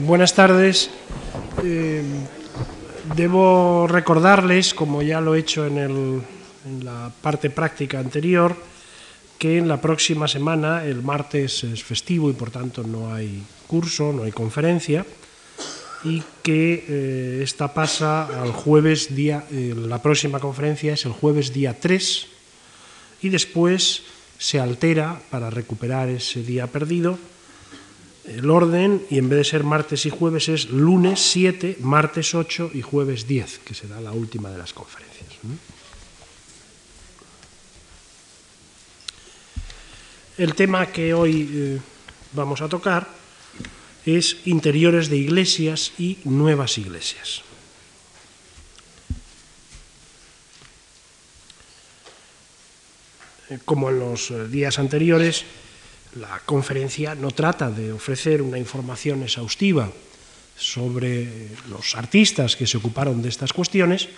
buenas tardes. Eh, debo recordarles, como ya lo he hecho en, la parte práctica anterior, que en la próxima semana, el martes es festivo y por tanto no hay curso, no hay conferencia, y que eh, esta pasa al jueves día, eh, la próxima conferencia es el jueves día 3 y después se altera para recuperar ese día perdido el orden y en vez de ser martes y jueves es lunes 7, martes 8 y jueves 10, que será la última de las conferencias. El tema que hoy eh, vamos a tocar es interiores de iglesias y nuevas iglesias. Eh, como en los eh, días anteriores, la conferencia no trata de ofrecer una información exhaustiva sobre los artistas que se ocuparon de estas cuestiones,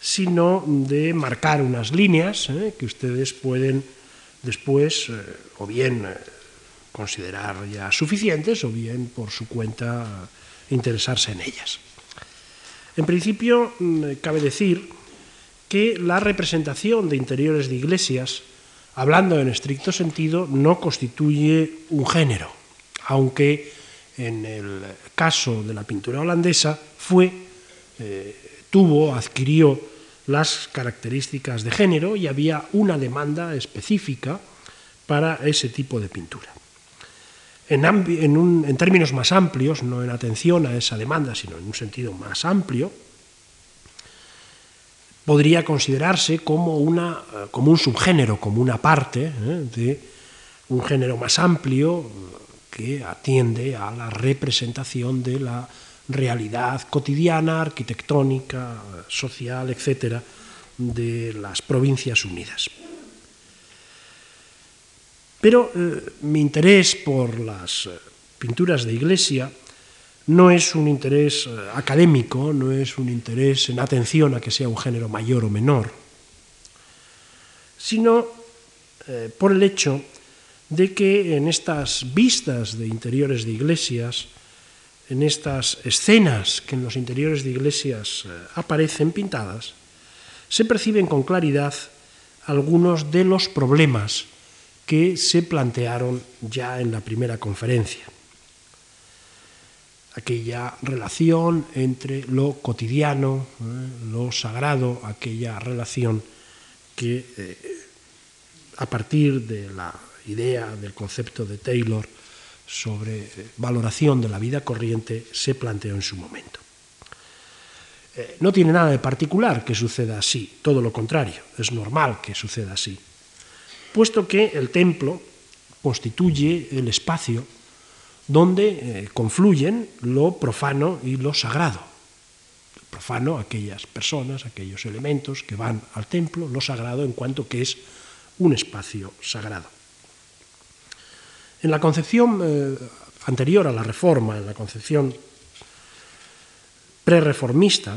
sino de marcar unas líneas ¿eh? que ustedes pueden después eh, o bien eh, considerar ya suficientes o bien por su cuenta interesarse en ellas. En principio, mm, cabe decir que la representación de interiores de iglesias hablando en estricto sentido, no constituye un género, aunque en el caso de la pintura holandesa fue, eh, tuvo, adquirió las características de género y había una demanda específica para ese tipo de pintura. En, en términos más amplios, no en atención a esa demanda, sino en un sentido más amplio, podría considerarse como, una, eh, como un subgénero, como una parte ¿eh? de un género más amplio que atiende a la representación de la realidad cotidiana, arquitectónica, social, etcétera, de las Provincias Unidas. Pero eh, mi interés por las pinturas de iglesia no es un interés eh, académico, no es un interés en atención a que sea un género mayor o menor, sino eh, por el hecho de que en estas vistas de interiores de iglesias, en estas escenas que en los interiores de iglesias eh, aparecen pintadas, se perciben con claridad algunos de los problemas que se plantearon ya en la primera conferencia aquella relación entre lo cotidiano, eh, lo sagrado, aquella relación que eh, a partir de la idea del concepto de Taylor sobre eh, valoración de la vida corriente se planteó en su momento. no tiene nada de particular que suceda así, todo lo contrario, es normal que suceda así, puesto que el templo constituye el espacio donde eh, confluyen lo profano y lo sagrado. profano, aquellas personas, aquellos elementos que van al templo, lo sagrado en cuanto que es un espacio sagrado. En la concepción eh, anterior a la reforma, en la concepción prereformista,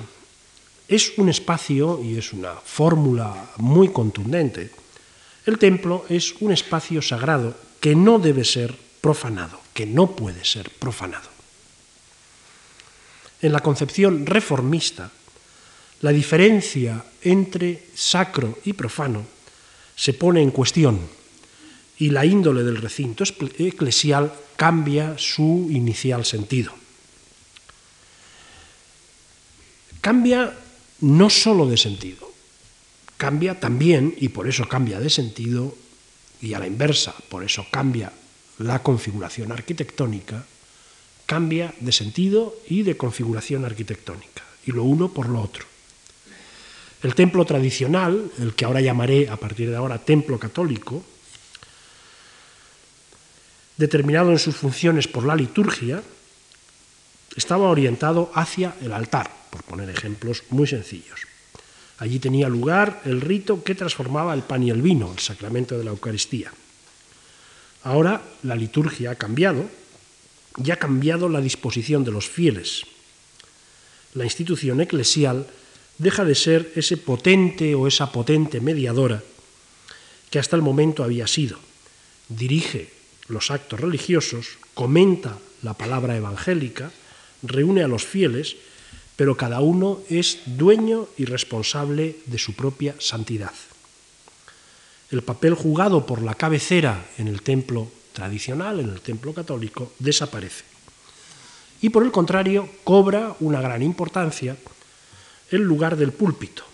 es un espacio y es una fórmula muy contundente. El templo es un espacio sagrado que no debe ser profanado que no puede ser profanado. En la concepción reformista, la diferencia entre sacro y profano se pone en cuestión y la índole del recinto eclesial cambia su inicial sentido. Cambia no solo de sentido, cambia también, y por eso cambia de sentido, y a la inversa, por eso cambia la configuración arquitectónica cambia de sentido y de configuración arquitectónica, y lo uno por lo otro. El templo tradicional, el que ahora llamaré a partir de ahora templo católico, determinado en sus funciones por la liturgia, estaba orientado hacia el altar, por poner ejemplos muy sencillos. Allí tenía lugar el rito que transformaba el pan y el vino, el sacramento de la Eucaristía. Ahora la liturgia ha cambiado y ha cambiado la disposición de los fieles. La institución eclesial deja de ser ese potente o esa potente mediadora que hasta el momento había sido. Dirige los actos religiosos, comenta la palabra evangélica, reúne a los fieles, pero cada uno es dueño y responsable de su propia santidad. El papel jugado por la cabecera en el templo tradicional, en el templo católico, desaparece. Y por el contrario, cobra una gran importancia el lugar del púlpito,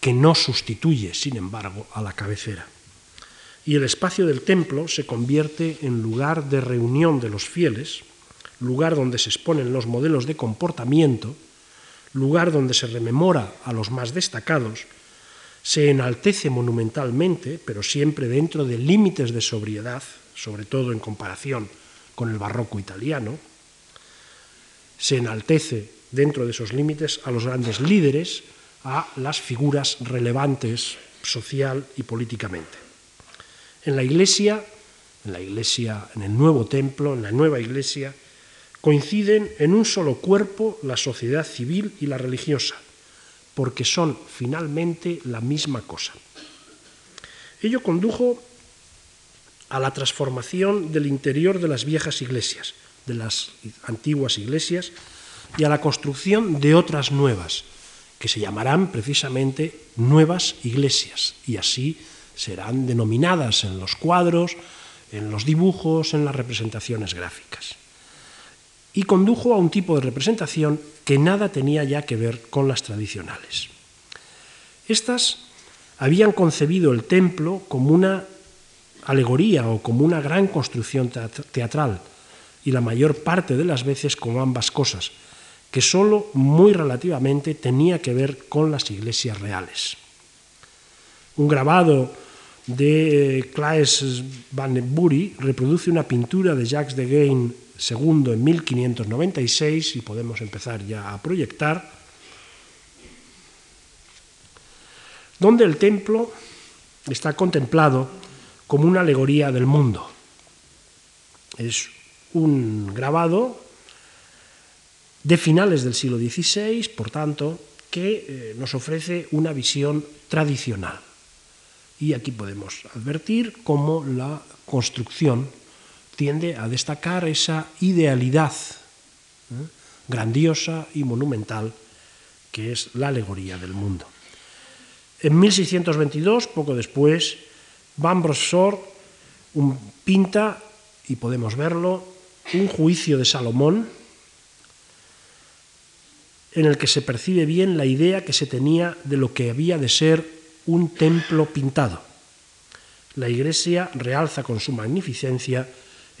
que no sustituye, sin embargo, a la cabecera. Y el espacio del templo se convierte en lugar de reunión de los fieles, lugar donde se exponen los modelos de comportamiento, lugar donde se rememora a los más destacados, se enaltece monumentalmente, pero siempre dentro de límites de sobriedad, sobre todo en comparación con el barroco italiano, se enaltece dentro de esos límites a los grandes líderes, a las figuras relevantes social y políticamente. En la iglesia, en la iglesia, en el nuevo templo, en la nueva iglesia, coinciden en un solo cuerpo la sociedad civil y la religiosa, porque son finalmente la misma cosa. Ello condujo a la transformación del interior de las viejas iglesias, de las antiguas iglesias, y a la construcción de otras nuevas, que se llamarán precisamente nuevas iglesias, y así serán denominadas en los cuadros, en los dibujos, en las representaciones gráficas. Y condujo a un tipo de representación que nada tenía ya que ver con las tradicionales. Estas habían concebido el templo como una alegoría o como una gran construcción teatral, y la mayor parte de las veces como ambas cosas, que sólo muy relativamente tenía que ver con las iglesias reales. Un grabado de Claes van Bury reproduce una pintura de Jacques de Gain II en 1596 y podemos empezar ya a proyectar, donde el templo está contemplado como una alegoría del mundo. Es un grabado de finales del siglo XVI, por tanto, que eh, nos ofrece una visión tradicional. Y aquí podemos advertir cómo la construcción tiende a destacar esa idealidad ¿eh? grandiosa y monumental que es la alegoría del mundo. En 1622, poco después, Van Brossor pinta, y podemos verlo, un juicio de Salomón, en el que se percibe bien la idea que se tenía de lo que había de ser un templo pintado. La Iglesia realza con su magnificencia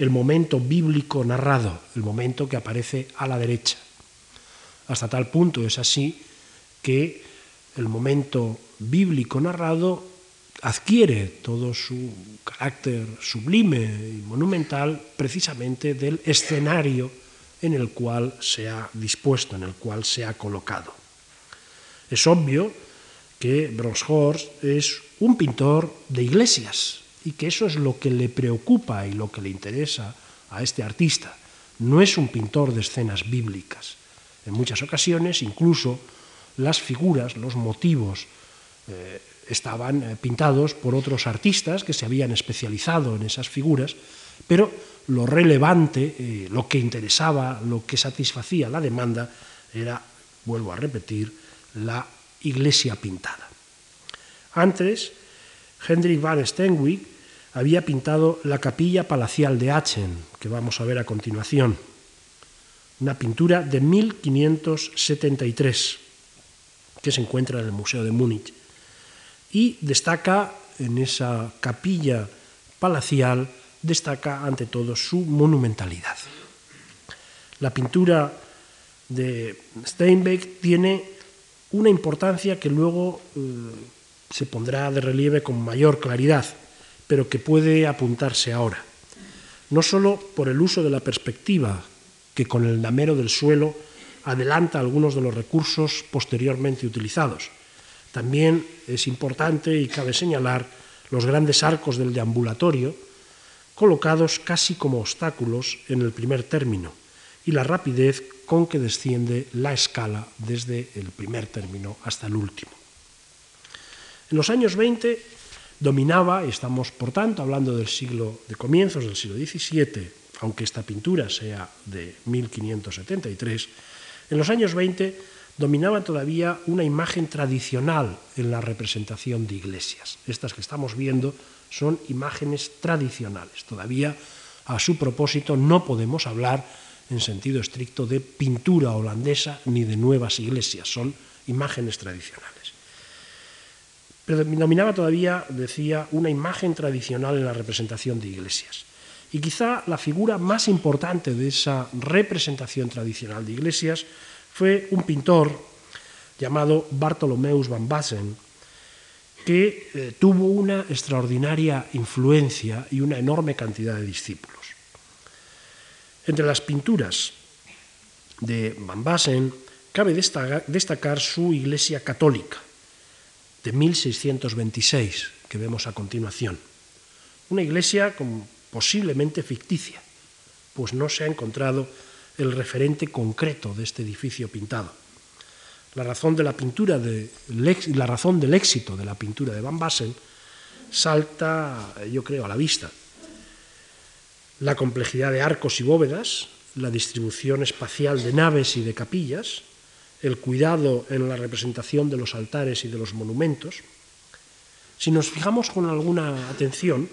el momento bíblico narrado, el momento que aparece a la derecha. Hasta tal punto es así que el momento bíblico narrado adquiere todo su carácter sublime y monumental precisamente del escenario en el cual se ha dispuesto, en el cual se ha colocado. Es obvio que Bronshorst es un pintor de iglesias y que eso es lo que le preocupa y lo que le interesa a este artista. No es un pintor de escenas bíblicas. En muchas ocasiones, incluso las figuras, los motivos, eh, estaban eh, pintados por otros artistas que se habían especializado en esas figuras, pero lo relevante, eh, lo que interesaba, lo que satisfacía la demanda era, vuelvo a repetir, la iglesia pintada. Antes, Hendrik van Steenwyck había pintado la capilla palacial de Aachen, que vamos a ver a continuación, una pintura de 1573 que se encuentra en el Museo de Múnich y destaca en esa capilla palacial, destaca ante todo su monumentalidad. La pintura de Steinbeck tiene una importancia que luego eh, se pondrá de relieve con mayor claridad, pero que puede apuntarse ahora. No solo por el uso de la perspectiva, que con el damero del suelo adelanta algunos de los recursos posteriormente utilizados, también es importante y cabe señalar los grandes arcos del deambulatorio, colocados casi como obstáculos en el primer término, y la rapidez con que desciende la escala desde el primer término hasta el último. En los años 20 dominaba, y estamos por tanto hablando del siglo de comienzos del siglo XVII aunque esta pintura sea de 1573, en los años 20 dominaba todavía una imagen tradicional en la representación de iglesias. Estas que estamos viendo son imágenes tradicionales. Todavía a su propósito no podemos hablar en sentido estricto de pintura holandesa ni de nuevas iglesias, son imágenes tradicionales. Predominaba todavía, decía, una imagen tradicional en la representación de iglesias. Y quizá la figura más importante de esa representación tradicional de iglesias fue un pintor llamado Bartolomeus van Bassen, que eh, tuvo una extraordinaria influencia y una enorme cantidad de discípulos. Entre las pinturas de Van Bassen cabe destacar su iglesia católica de 1626, que vemos a continuación. Una iglesia posiblemente ficticia, pues no se ha encontrado el referente concreto de este edificio pintado. La razón, de la, pintura la razón del éxito de la pintura de Van Bassen salta, yo creo, a la vista. La complejidad de arcos y bóvedas, la distribución espacial de naves y de capillas, el cuidado en la representación de los altares y de los monumentos. Si nos fijamos con alguna atención,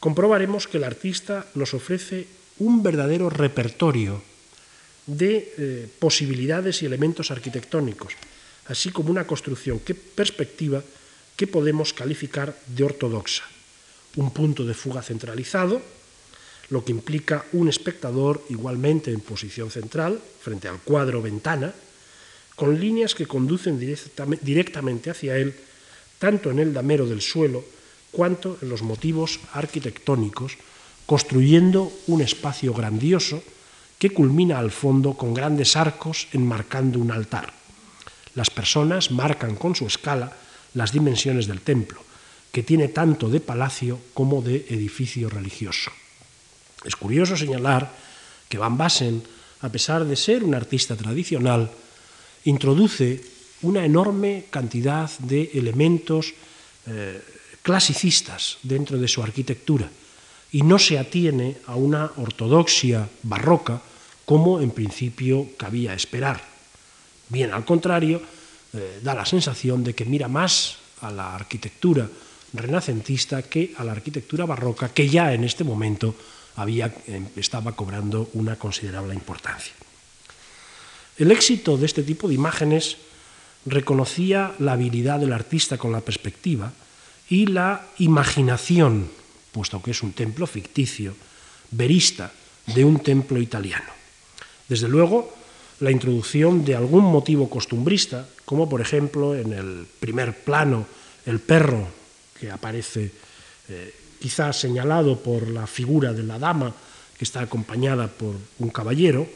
comprobaremos que el artista nos ofrece un verdadero repertorio de eh, posibilidades y elementos arquitectónicos, así como una construcción que perspectiva que podemos calificar de ortodoxa. Un punto de fuga centralizado, lo que implica un espectador igualmente en posición central, frente al cuadro ventana, con líneas que conducen directamente hacia él, tanto en el damero del suelo cuanto en los motivos arquitectónicos, construyendo un espacio grandioso que culmina al fondo con grandes arcos enmarcando un altar. Las personas marcan con su escala las dimensiones del templo, que tiene tanto de palacio como de edificio religioso. Es curioso señalar que Van Bassen, a pesar de ser un artista tradicional, introduce una enorme cantidad de elementos eh, clasicistas dentro de su arquitectura y no se atiene a una ortodoxia barroca como en principio cabía esperar. Bien, al contrario, eh, da la sensación de que mira más a la arquitectura renacentista que a la arquitectura barroca, que ya en este momento había, em, estaba cobrando una considerable importancia. El éxito de este tipo de imágenes reconocía la habilidad del artista con la perspectiva y la imaginación, puesto que es un templo ficticio, verista de un templo italiano. Desde luego, la introducción de algún motivo costumbrista, como por ejemplo en el primer plano el perro que aparece eh, quizá señalado por la figura de la dama que está acompañada por un caballero,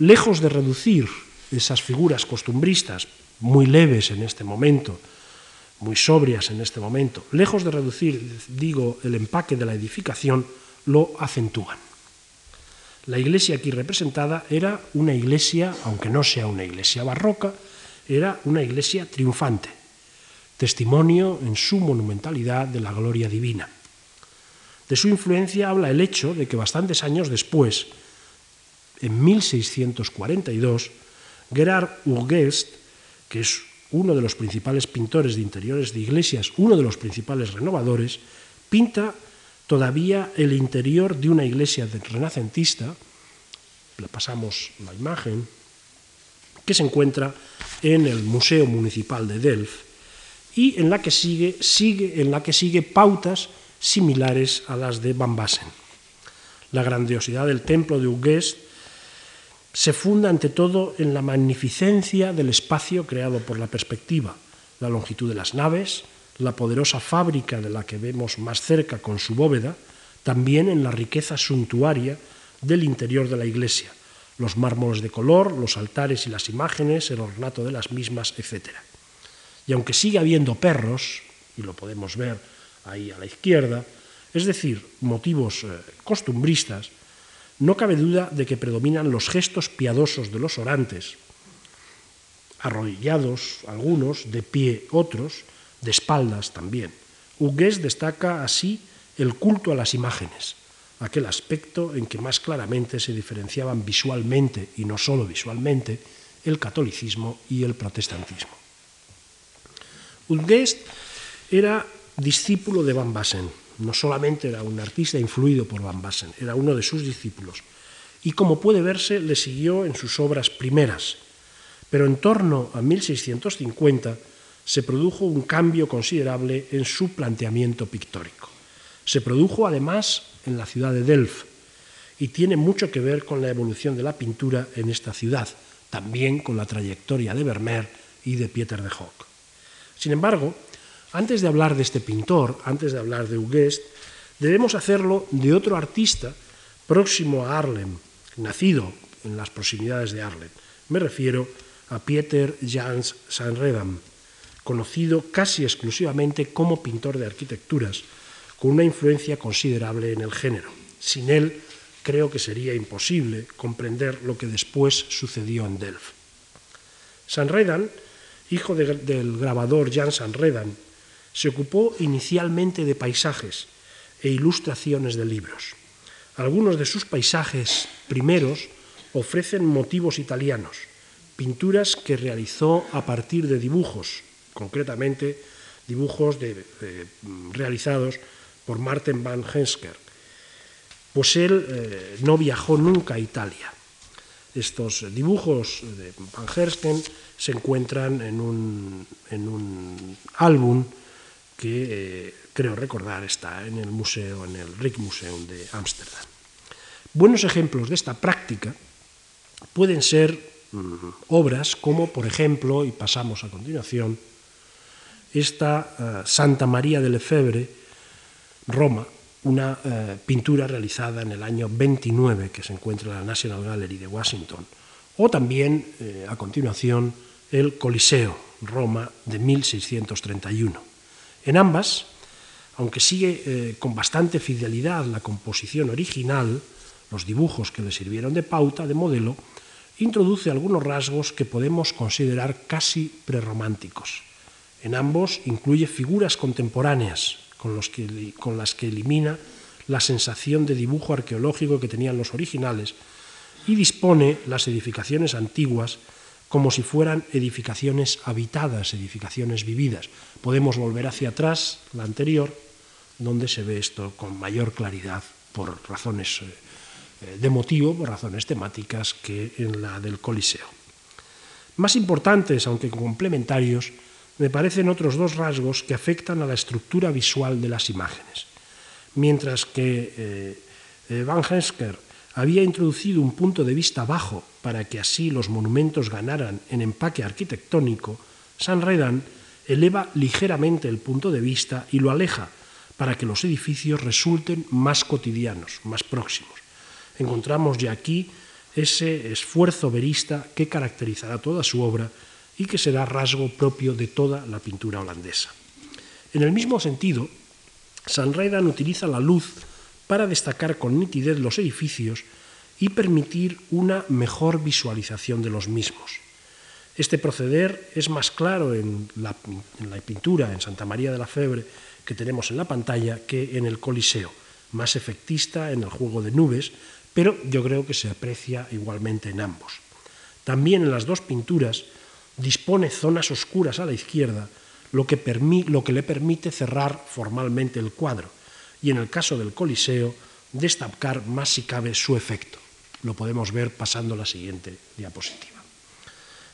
lejos de reducir esas figuras costumbristas, muy leves en este momento, muy sobrias en este momento, lejos de reducir, digo, el empaque de la edificación, lo acentúan. La iglesia aquí representada era una iglesia, aunque no sea una iglesia barroca, era una iglesia triunfante, testimonio en su monumentalidad de la gloria divina. De su influencia habla el hecho de que bastantes años después, en 1642, Gerard Urgest, que es uno de los principales pintores de interiores de iglesias, uno de los principales renovadores, pinta todavía el interior de una iglesia renacentista, le pasamos la imagen, que se encuentra en el Museo Municipal de Delft y en la que sigue, sigue, en la que sigue pautas similares a las de Van Bassen. La grandiosidad del templo de Urgest se funda ante todo en la magnificencia del espacio creado por la perspectiva, la longitud de las naves, la poderosa fábrica de la que vemos más cerca con su bóveda, también en la riqueza suntuaria del interior de la iglesia, los mármoles de color, los altares y las imágenes, el ornato de las mismas, etc. Y aunque sigue habiendo perros, y lo podemos ver ahí a la izquierda, es decir, motivos eh, costumbristas, no cabe duda de que predominan los gestos piadosos de los orantes, arrodillados algunos, de pie otros, de espaldas también. Hugues destaca así el culto a las imágenes, aquel aspecto en que más claramente se diferenciaban visualmente, y no solo visualmente, el catolicismo y el protestantismo. Ungest era discípulo de Van Bassen, no solamente era un artista influido por Van Bassen, era uno de sus discípulos, y como puede verse, le siguió en sus obras primeras, pero en torno a 1650 se produjo un cambio considerable en su planteamiento pictórico. Se produjo además en la ciudad de Delft y tiene mucho que ver con la evolución de la pintura en esta ciudad, también con la trayectoria de Vermeer y de Pieter de Hock. Sin embargo, antes de hablar de este pintor, antes de hablar de Hugest, debemos hacerlo de otro artista próximo a Arlen, nacido en las proximidades de Arlen. Me refiero a Pieter Jans Sanredam, conocido casi exclusivamente como pintor de arquitecturas, con una influencia considerable en el género. Sin él, creo que sería imposible comprender lo que después sucedió en Delft. Sanredan, hijo del grabador Jan Sanredan, se ocupó inicialmente de paisajes e ilustraciones de libros. Algunos de sus paisajes primeros ofrecen motivos italianos, pinturas que realizó a partir de dibujos, concretamente dibujos realizados por Martin van Hensker. Pues él eh, no viajó nunca a Italia. Estos dibujos de Van Hersken se encuentran en un álbum que eh, creo recordar está en el museo, en el de Ámsterdam. Buenos ejemplos de esta práctica pueden ser mm, obras como, por ejemplo, y pasamos a continuación, esta uh, Santa María de Lefebvre, Roma, una uh, pintura realizada en el año 29 que se encuentra en la National Gallery de Washington, o también, eh, a continuación, el Coliseo, Roma, de 1631. En ambas, aunque sigue eh, con bastante fidelidad la composición original, los dibujos que le sirvieron de pauta, de modelo, introduce algunos rasgos que podemos considerar casi prerrománticos. En ambos incluye figuras contemporáneas con, las que elimina la sensación de dibujo arqueológico que tenían los originales y dispone las edificaciones antiguas como si fueran edificaciones habitadas, edificaciones vividas. Podemos volver hacia atrás, la anterior, donde se ve esto con mayor claridad por razones eh, de motivo, por razones temáticas, que en la del Coliseo. Más importantes, aunque complementarios, me parecen otros dos rasgos que afectan a la estructura visual de las imágenes. Mientras que eh, eh, Van Hensker había introducido un punto de vista bajo para que así los monumentos ganaran en empaque arquitectónico, San Redan eleva ligeramente el punto de vista y lo aleja para que los edificios resulten más cotidianos, más próximos. Encontramos ya aquí ese esfuerzo verista que caracterizará toda su obra y que será rasgo propio de toda la pintura holandesa. En el mismo sentido, San Redan utiliza la luz para destacar con nitidez los edificios y permitir una mejor visualización de los mismos. Este proceder es más claro en la, pintura en Santa María de la Febre que tenemos en la pantalla que en el Coliseo, más efectista en el juego de nubes, pero yo creo que se aprecia igualmente en ambos. También en las dos pinturas dispone zonas oscuras a la izquierda, lo que, le permite cerrar formalmente el cuadro, y en el caso del Coliseo, destacar más si cabe su efecto. Lo podemos ver pasando la siguiente diapositiva.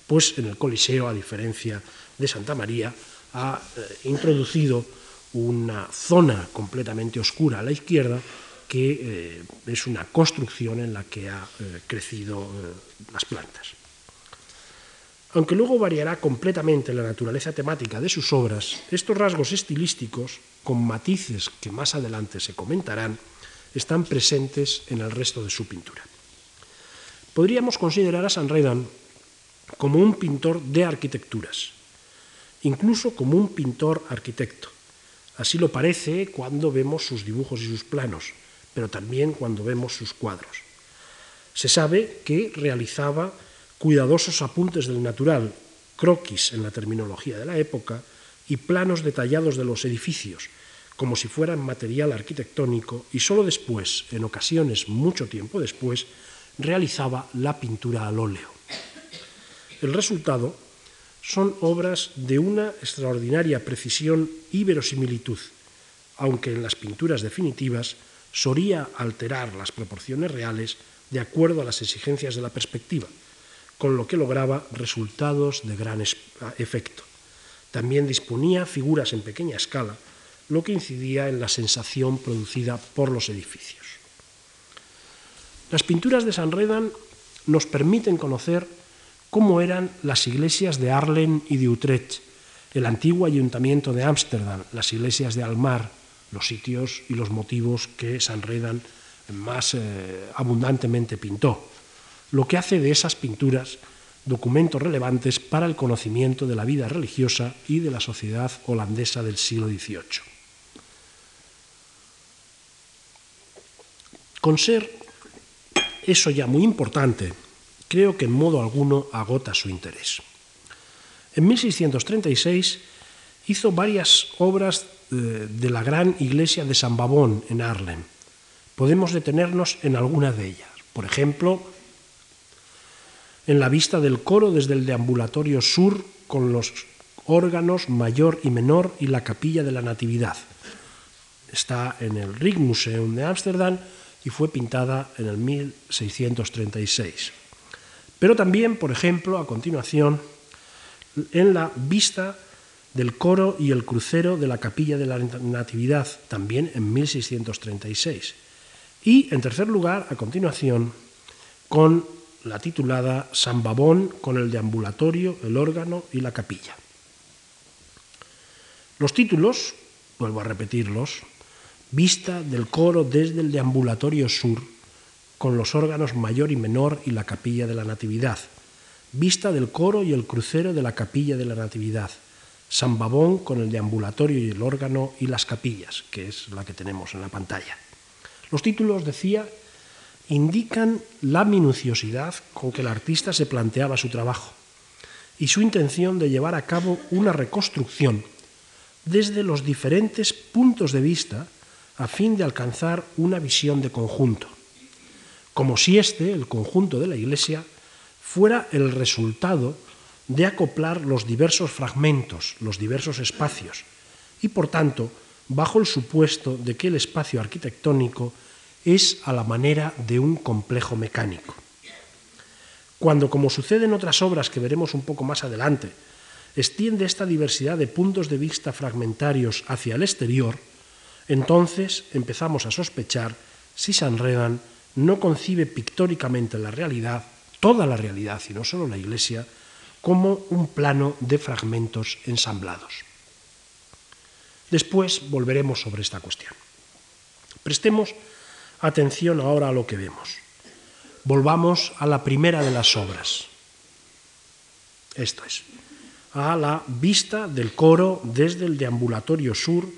Pues en el Coliseo, a diferencia de Santa María, ha eh, introducido una zona completamente oscura a la izquierda que eh, es una construcción en la que ha eh, crecido las plantas. Aunque luego variará completamente la naturaleza temática de sus obras, estos rasgos estilísticos con matices que más adelante se comentarán, están presentes en el resto de su pintura. Podríamos considerar a San Redan como un pintor de arquitecturas, incluso como un pintor arquitecto. Así lo parece cuando vemos sus dibujos y sus planos, pero también cuando vemos sus cuadros. Se sabe que realizaba cuidadosos apuntes del natural, croquis en la terminología de la época, y planos detallados de los edificios, como si fueran material arquitectónico y sólo después, en ocasiones mucho tiempo después, realizaba la pintura al óleo. El resultado son obras de una extraordinaria precisión y verosimilitud, aunque en las pinturas definitivas solía alterar las proporciones reales de acuerdo a las exigencias de la perspectiva, con lo que lograba resultados de gran efecto. También disponía figuras en pequeña escala, lo que incidía en la sensación producida por los edificios. Las pinturas de San Redan nos permiten conocer cómo eran las iglesias de Arlen y de Utrecht, el antiguo ayuntamiento de Ámsterdam, las iglesias de Almar, los sitios y los motivos que San Redan más eh, abundantemente pintó, lo que hace de esas pinturas documentos relevantes para el conocimiento de la vida religiosa y de la sociedad holandesa del siglo XVIII. Con ser eso ya muy importante, creo que en modo alguno agota su interés. En 1636 hizo varias obras eh, de la gran iglesia de San Babón en Arlen. Podemos detenernos en alguna de ellas. Por ejemplo, en la vista del coro desde el deambulatorio sur con los órganos mayor y menor y la capilla de la Natividad. Está en el Rijksmuseum de Ámsterdam y fue pintada en el 1636. Pero también, por ejemplo, a continuación, en la vista del coro y el crucero de la capilla de la Natividad, también en 1636. Y, en tercer lugar, a continuación, con la titulada San Babón con el deambulatorio, el órgano y la capilla. Los títulos, vuelvo a repetirlos, vista del coro desde el deambulatorio sur, con los órganos mayor y menor y la capilla de la Natividad, vista del coro y el crucero de la capilla de la Natividad, San Babón con el deambulatorio y el órgano y las capillas, que es la que tenemos en la pantalla. Los títulos, decía, indican la minuciosidad con que el artista se planteaba su trabajo y su intención de llevar a cabo una reconstrucción desde los diferentes puntos de vista a fin de alcanzar una visión de conjunto, como si este, el conjunto de la Iglesia, fuera el resultado de acoplar los diversos fragmentos, los diversos espacios, y por tanto, bajo el supuesto de que el espacio arquitectónico es a la manera de un complejo mecánico. Cuando, como sucede en otras obras que veremos un poco más adelante, extiende esta diversidad de puntos de vista fragmentarios hacia el exterior, entonces empezamos a sospechar si Sanredan no concibe pictóricamente la realidad, toda la realidad y no solo la Iglesia, como un plano de fragmentos ensamblados. Después volveremos sobre esta cuestión. Prestemos Atención ahora a lo que vemos. Volvamos a la primera de las obras. Esto es, a la vista del coro desde el deambulatorio sur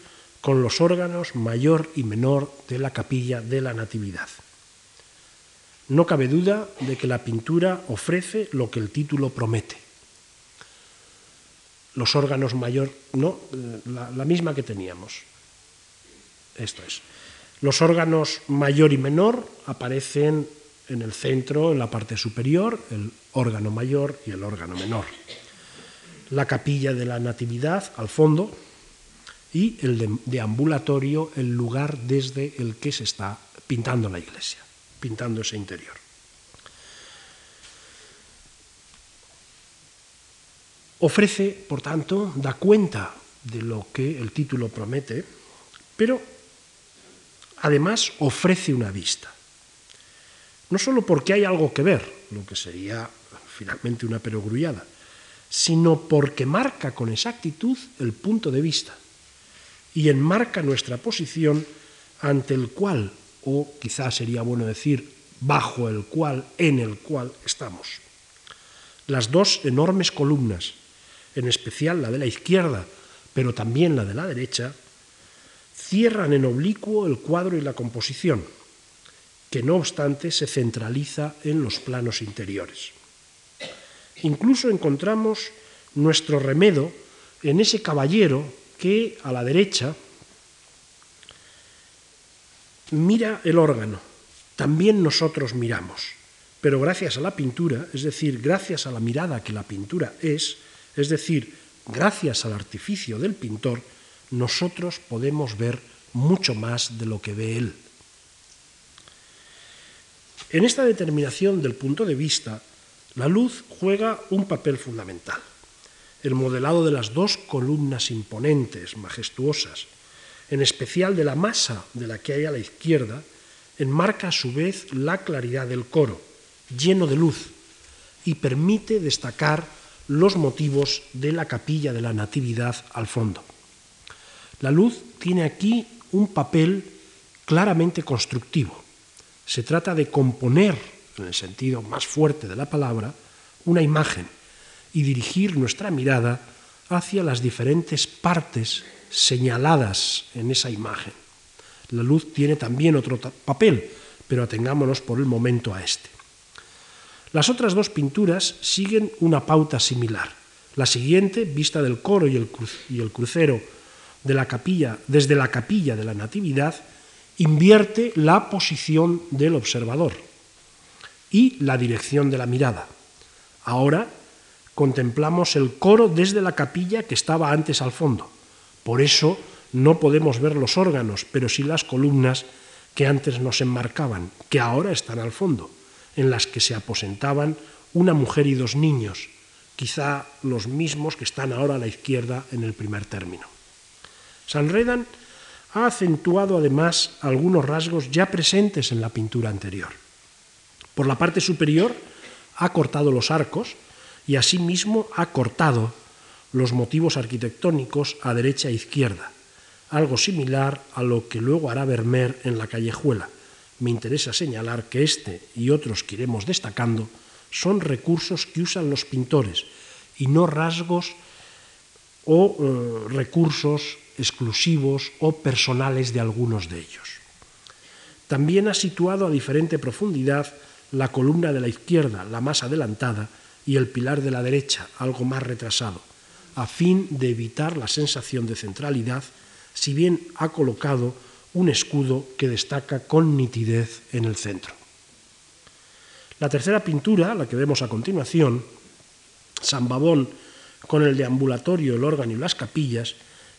con los órganos mayor y menor de la capilla de la Natividad. No cabe duda de que la pintura ofrece lo que el título promete. Los órganos mayor, no, la, la misma que teníamos. Esto es. Los órganos mayor y menor aparecen en el centro, en la parte superior, el órgano mayor y el órgano menor. La capilla de la Natividad al fondo y el deambulatorio, el lugar desde el que se está pintando la iglesia, pintando ese interior. Ofrece, por tanto, da cuenta de lo que el título promete, pero además ofrece una vista. No solo porque hay algo que ver, lo que sería finalmente una perogrullada, sino porque marca con exactitud el punto de vista y enmarca nuestra posición ante el cual, o quizás sería bueno decir bajo el cual, en el cual estamos. Las dos enormes columnas, en especial la de la izquierda, pero también la de la derecha, cierran en oblicuo el cuadro y la composición, que no obstante se centraliza en los planos interiores. Incluso encontramos nuestro remedo en ese caballero que a la derecha Mira el órgano, también nosotros miramos, pero gracias a la pintura, es decir, gracias a la mirada que la pintura es, es decir, gracias al artificio del pintor, nosotros podemos ver mucho más de lo que ve él. En esta determinación del punto de vista, la luz juega un papel fundamental. El modelado de las dos columnas imponentes, majestuosas, en especial de la masa de la que hay a la izquierda, enmarca a su vez la claridad del coro, lleno de luz, y permite destacar los motivos de la capilla de la Natividad al fondo. La luz tiene aquí un papel claramente constructivo. Se trata de componer, en el sentido más fuerte de la palabra, una imagen y dirigir nuestra mirada hacia las diferentes partes señaladas en esa imagen. La luz tiene también otro papel, pero atengámonos por el momento a este. Las otras dos pinturas siguen una pauta similar. La siguiente, vista del coro y el, y el crucero de la capilla, desde la capilla de la Natividad, invierte la posición del observador y la dirección de la mirada. Ahora contemplamos el coro desde la capilla que estaba antes al fondo. Por eso no podemos ver los órganos, pero sí las columnas que antes nos enmarcaban, que ahora están al fondo, en las que se aposentaban una mujer y dos niños, quizá los mismos que están ahora a la izquierda en el primer término. Sanredan ha acentuado además algunos rasgos ya presentes en la pintura anterior. Por la parte superior ha cortado los arcos y asimismo ha cortado los motivos arquitectónicos a derecha e izquierda, algo similar a lo que luego hará Vermeer en la callejuela. Me interesa señalar que este y otros que iremos destacando son recursos que usan los pintores y no rasgos o eh, recursos exclusivos o personales de algunos de ellos. También ha situado a diferente profundidad la columna de la izquierda, la más adelantada, y el pilar de la derecha, algo más retrasado, a fin de evitar la sensación de centralidad, si bien ha colocado un escudo que destaca con nitidez en el centro. La tercera pintura, la que vemos a continuación, San Babón con el deambulatorio, el órgano y las capillas,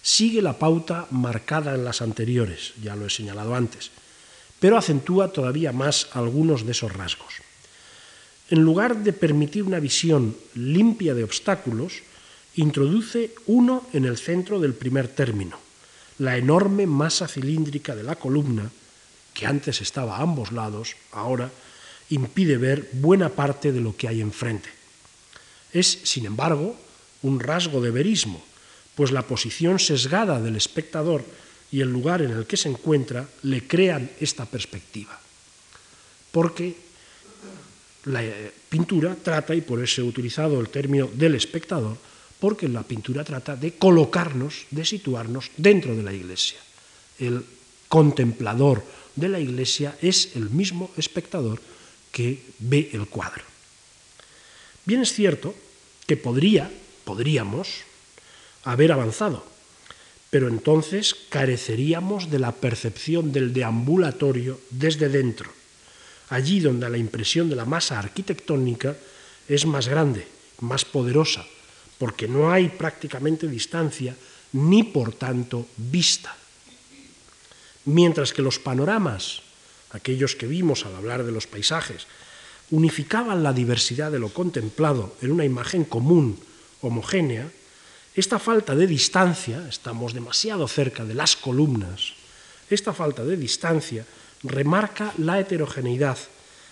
sigue la pauta marcada en las anteriores, ya lo he señalado antes, pero acentúa todavía más algunos de esos rasgos. En lugar de permitir una visión limpia de obstáculos, introduce uno en el centro del primer término, la enorme masa cilíndrica de la columna, que antes estaba a ambos lados, ahora impide ver buena parte de lo que hay enfrente. Es, sin embargo, un rasgo de verismo, pues la posición sesgada del espectador y el lugar en el que se encuentra le crean esta perspectiva. Porque la eh, pintura trata, y por eso he utilizado el término del espectador, porque la pintura trata de colocarnos, de situarnos dentro de la iglesia. El contemplador de la iglesia es el mismo espectador que ve el cuadro. Bien es cierto que podría, podríamos, haber avanzado, pero entonces careceríamos de la percepción del deambulatorio desde dentro, allí donde la impresión de la masa arquitectónica es más grande, más poderosa, porque no hay prácticamente distancia ni por tanto vista. Mientras que los panoramas, aquellos que vimos al hablar de los paisajes, unificaban la diversidad de lo contemplado en una imagen común, homogénea, esta falta de distancia, estamos demasiado cerca de las columnas, esta falta de distancia remarca la heterogeneidad,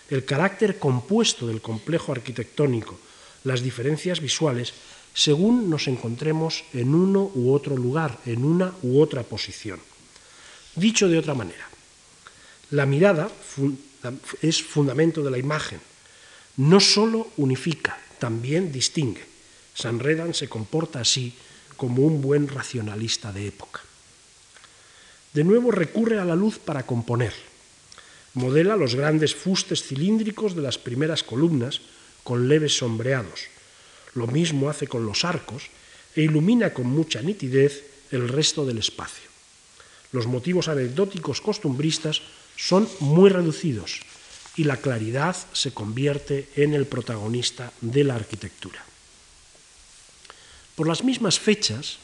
el carácter compuesto del complejo arquitectónico, las diferencias visuales, según nos encontremos en uno u otro lugar, en una u otra posición. Dicho de otra manera, la mirada es fundamento de la imagen. No sólo unifica, también distingue. Sanredan se comporta así como un buen racionalista de época. De nuevo recurre a la luz para componer. Modela los grandes fustes cilíndricos de las primeras columnas con leves sombreados. Lo mismo hace con los arcos e ilumina con mucha nitidez el resto del espacio. Los motivos anecdóticos costumbristas son muy reducidos y la claridad se convierte en el protagonista de la arquitectura. Por las mismas fechas,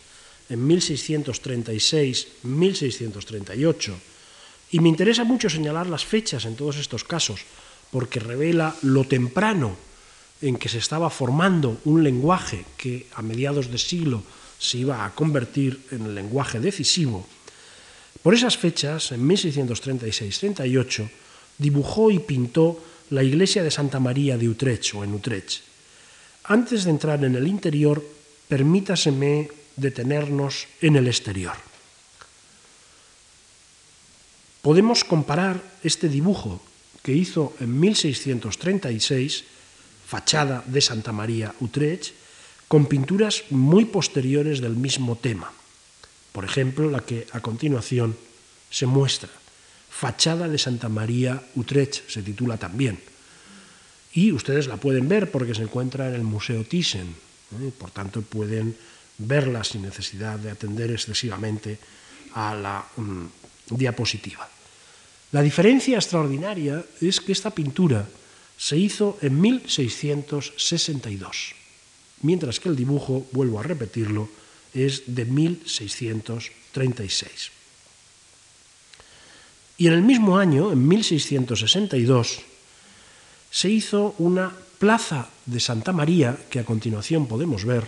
en 1636-1638, y me interesa mucho señalar las fechas en todos estos casos, porque revela lo temprano en que se estaba formando un lenguaje que a mediados de siglo se iba a convertir en el lenguaje decisivo, por esas fechas, en 1636-38, dibujó y pintó la iglesia de Santa María de Utrecht o en Utrecht. Antes de entrar en el interior, permítaseme detenernos en el exterior. Podemos comparar este dibujo que hizo en 1636, fachada de Santa María Utrecht, con pinturas muy posteriores del mismo tema. Por ejemplo, la que a continuación se muestra, Fachada de Santa María Utrecht, se titula también. Y ustedes la pueden ver porque se encuentra en el Museo Thyssen, ¿eh? por tanto pueden verla sin necesidad de atender excesivamente a la mm, diapositiva. La diferencia extraordinaria es que esta pintura se hizo en 1662, mientras que el dibujo, vuelvo a repetirlo, es de 1636. Y en el mismo año, en 1662, se hizo una plaza de Santa María, que a continuación podemos ver.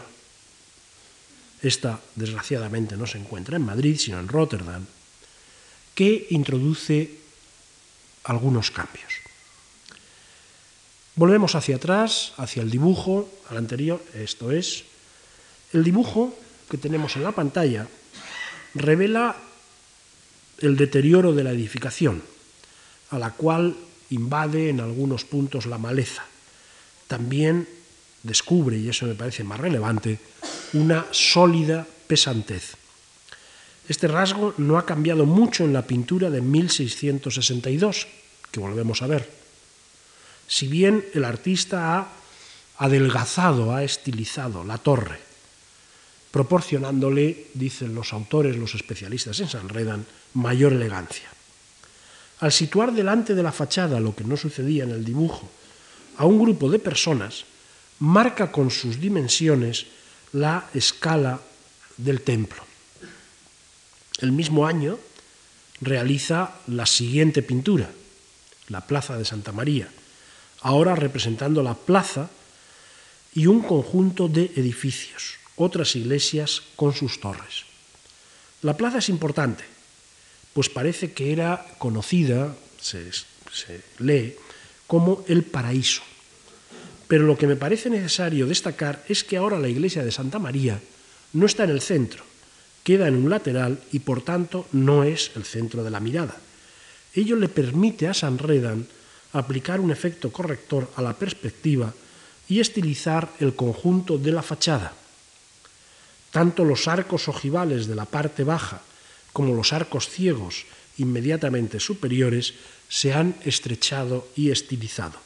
Esta, desgraciadamente, no se encuentra en Madrid, sino en Rotterdam, que introduce algunos cambios. Volvemos hacia atrás, hacia el dibujo, al anterior, esto es, el dibujo que tenemos en la pantalla revela el deterioro de la edificación, a la cual invade en algunos puntos la maleza. También descubre, y eso me parece más relevante, una sólida pesantez. Este rasgo no ha cambiado mucho en la pintura de 1662, que volvemos a ver. Si bien el artista ha adelgazado, ha estilizado la torre, proporcionándole, dicen los autores, los especialistas en Sanredan, mayor elegancia. Al situar delante de la fachada lo que no sucedía en el dibujo a un grupo de personas, marca con sus dimensiones la escala del templo. El mismo año realiza la siguiente pintura, la Plaza de Santa María, ahora representando la plaza y un conjunto de edificios otras iglesias con sus torres. La plaza es importante, pues parece que era conocida, se, lee, como el paraíso. Pero lo que me parece necesario destacar es que ahora la iglesia de Santa María no está en el centro, queda en un lateral y por tanto no es el centro de la mirada. Ello le permite a San Redan aplicar un efecto corrector a la perspectiva y estilizar el conjunto de la fachada tanto los arcos ojivales de la parte baja como los arcos ciegos inmediatamente superiores se han estrechado y estilizado.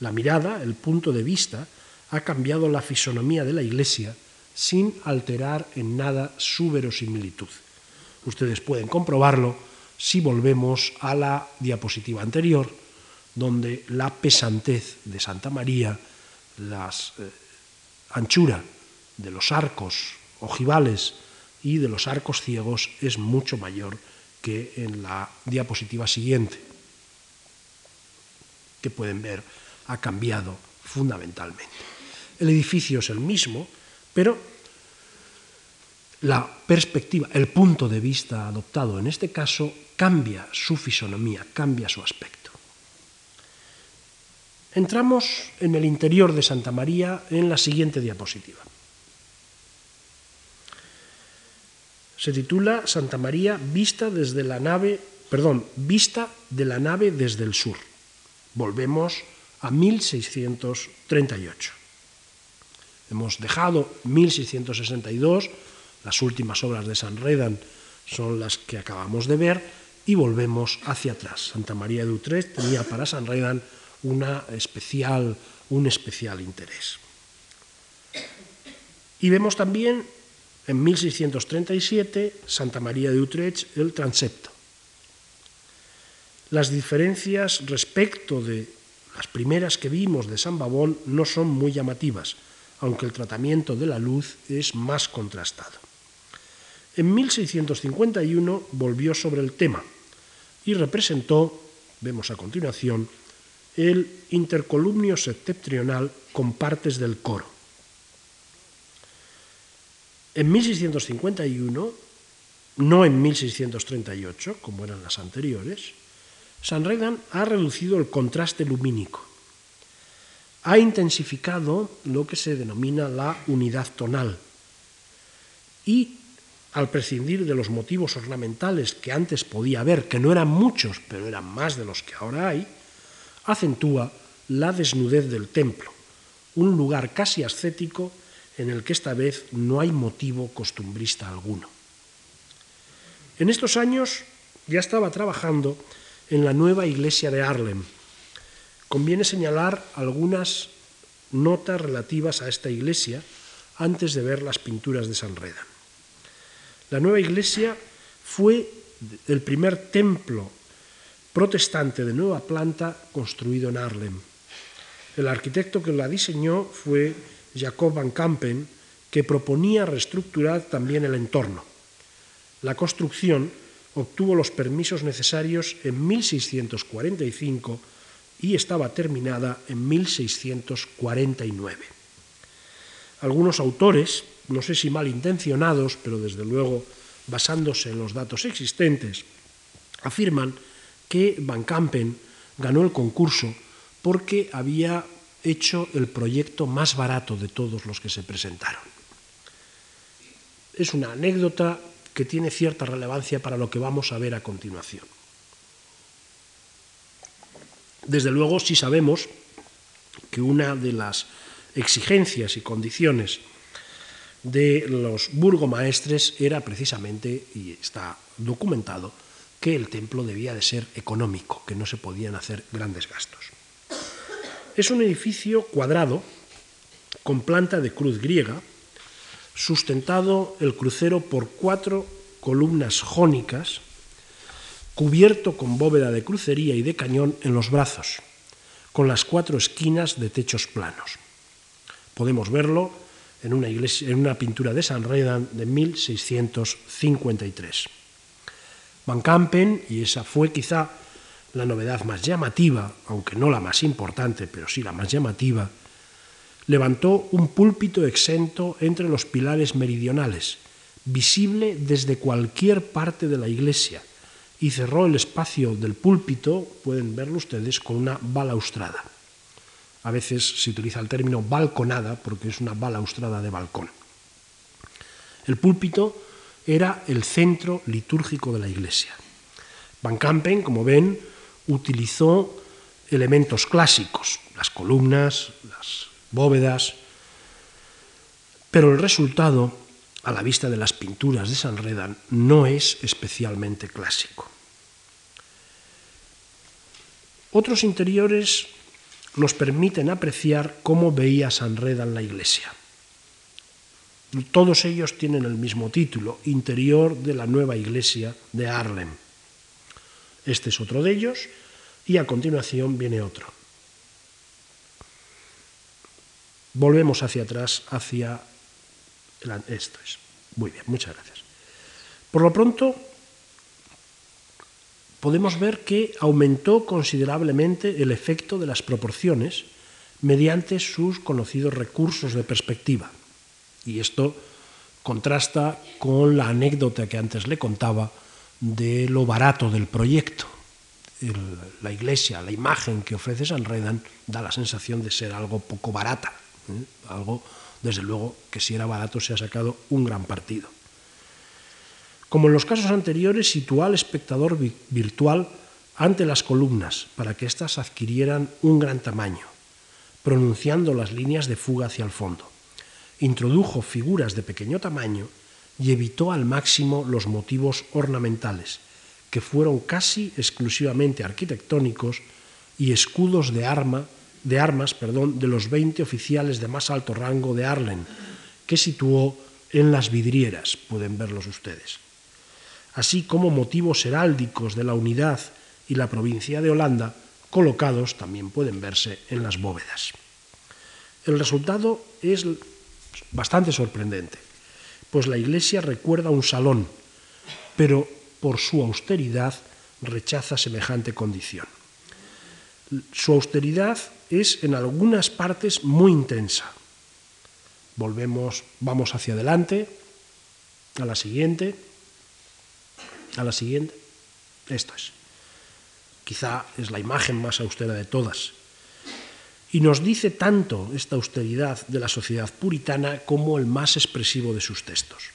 La mirada, el punto de vista, ha cambiado la fisonomía de la iglesia sin alterar en nada su verosimilitud. Ustedes pueden comprobarlo si volvemos a la diapositiva anterior, donde la pesantez de Santa María, la eh, anchura de los arcos ojivales y de los arcos ciegos es mucho mayor que en la diapositiva siguiente, que pueden ver ha cambiado fundamentalmente. El edificio es el mismo, pero la perspectiva, el punto de vista adoptado en este caso cambia su fisonomía, cambia su aspecto. Entramos en el interior de Santa María en la siguiente diapositiva. Se titula Santa María vista desde la nave, perdón, vista de la nave desde el sur. Volvemos a 1638. Hemos dejado 1662, las últimas obras de San Redan son las que acabamos de ver, y volvemos hacia atrás. Santa María de Utrecht tenía para San Redan una especial, un especial interés. Y vemos también en 1637, Santa María de Utrecht, el transepto. Las diferencias respecto de las primeras que vimos de San Babón no son muy llamativas, aunque el tratamiento de la luz es más contrastado. En 1651 volvió sobre el tema y representó, vemos a continuación, el intercolumnio septentrional con partes del coro. En 1651, no en 1638, como eran las anteriores, Sanredan ha reducido el contraste lumínico, ha intensificado lo que se denomina la unidad tonal. Y al prescindir de los motivos ornamentales que antes podía haber, que no eran muchos, pero eran más de los que ahora hay, acentúa la desnudez del templo, un lugar casi ascético en el que esta vez no hay motivo costumbrista alguno. En estos años ya estaba trabajando en la nueva iglesia de Harlem. Conviene señalar algunas notas relativas a esta iglesia antes de ver las pinturas de San Reda. La nueva iglesia fue el primer templo protestante de nueva planta construido en Harlem. El arquitecto que la diseñó fue Jacob van Kampen, que proponía reestructurar también el entorno. La construcción obtuvo los permisos necesarios en 1645 y estaba terminada en 1649. Algunos autores, no sé si malintencionados, pero desde luego basándose en los datos existentes, afirman que Van Kampen ganó el concurso porque había hecho el proyecto más barato de todos los que se presentaron. Es una anécdota que tiene cierta relevancia para lo que vamos a ver a continuación. Desde luego, sí sabemos que una de las exigencias y condiciones de los burgomaestres era precisamente, y está documentado, que el templo debía de ser económico, que no se podían hacer grandes gastos. Es un edificio cuadrado con planta de cruz griega, sustentado el crucero por cuatro columnas jónicas, cubierto con bóveda de crucería y de cañón en los brazos, con las cuatro esquinas de techos planos. Podemos verlo en una, iglesia, en una pintura de San Redan de 1653. Van Kampen, y esa fue quizá la novedad más llamativa, aunque no la más importante, pero sí la más llamativa, levantó un púlpito exento entre los pilares meridionales, visible desde cualquier parte de la iglesia, y cerró el espacio del púlpito, pueden verlo ustedes, con una balaustrada. A veces se utiliza el término balconada porque es una balaustrada de balcón. El púlpito era el centro litúrgico de la iglesia. Van Kampen, como ven, utilizó elementos clásicos, las columnas, las bóvedas, pero el resultado, a la vista de las pinturas de San Redan, no es especialmente clásico. Otros interiores nos permiten apreciar cómo veía San Redan la iglesia. Todos ellos tienen el mismo título, Interior de la nueva iglesia de Harlem. Este es otro de ellos y a continuación viene otro. Volvemos hacia atrás, hacia... Esto es. Muy bien, muchas gracias. Por lo pronto, podemos ver que aumentó considerablemente el efecto de las proporciones mediante sus conocidos recursos de perspectiva. Y esto contrasta con la anécdota que antes le contaba de lo barato del proyecto. la iglesia, la imagen que ofrece San Redan da la sensación de ser algo poco barata, ¿eh? algo, desde luego, que si era barato se ha sacado un gran partido. Como en los casos anteriores, situó al espectador virtual ante las columnas para que éstas adquirieran un gran tamaño, pronunciando las líneas de fuga hacia el fondo introdujo figuras de pequeño tamaño y evitó al máximo los motivos ornamentales, que fueron casi exclusivamente arquitectónicos y escudos de, arma, de armas perdón, de los 20 oficiales de más alto rango de Arlen, que situó en las vidrieras, pueden verlos ustedes, así como motivos heráldicos de la unidad y la provincia de Holanda, colocados también pueden verse en las bóvedas. El resultado es bastante sorprendente, pues la iglesia recuerda un salón, pero por su austeridad rechaza semejante condición. Su austeridad es en algunas partes muy intensa. Volvemos, vamos hacia adelante, a la siguiente, a la siguiente. Esto es. Quizá es la imagen más austera de todas. Y nos dice tanto esta austeridad de la sociedad puritana como el más expresivo de sus textos.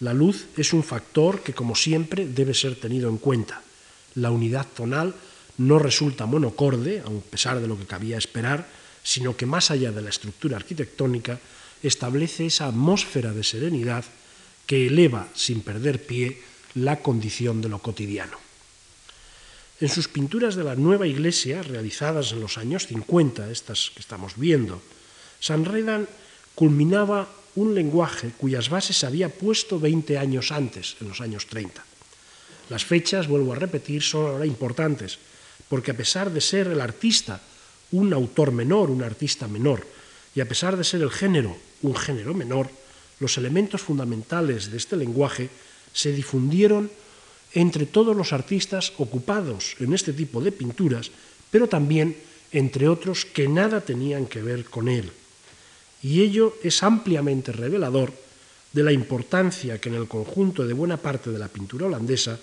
La luz es un factor que, como siempre, debe ser tenido en cuenta. La unidad tonal no resulta monocorde, a pesar de lo que cabía esperar, sino que más allá de la estructura arquitectónica, establece esa atmósfera de serenidad que eleva, sin perder pie, la condición de lo cotidiano. En sus pinturas de la nueva iglesia, realizadas en los años 50, estas que estamos viendo, Sanredan culminaba un lenguaje cuyas bases había puesto 20 años antes, en los años 30. Las fechas, vuelvo a repetir, son ahora importantes, porque a pesar de ser el artista un autor menor, un artista menor, y a pesar de ser el género un género menor, los elementos fundamentales de este lenguaje se difundieron entre todos los artistas ocupados en este tipo de pinturas, pero también entre otros que nada tenían que ver con él. Y ello es ampliamente revelador de la importancia que en el conjunto de buena parte de la pintura holandesa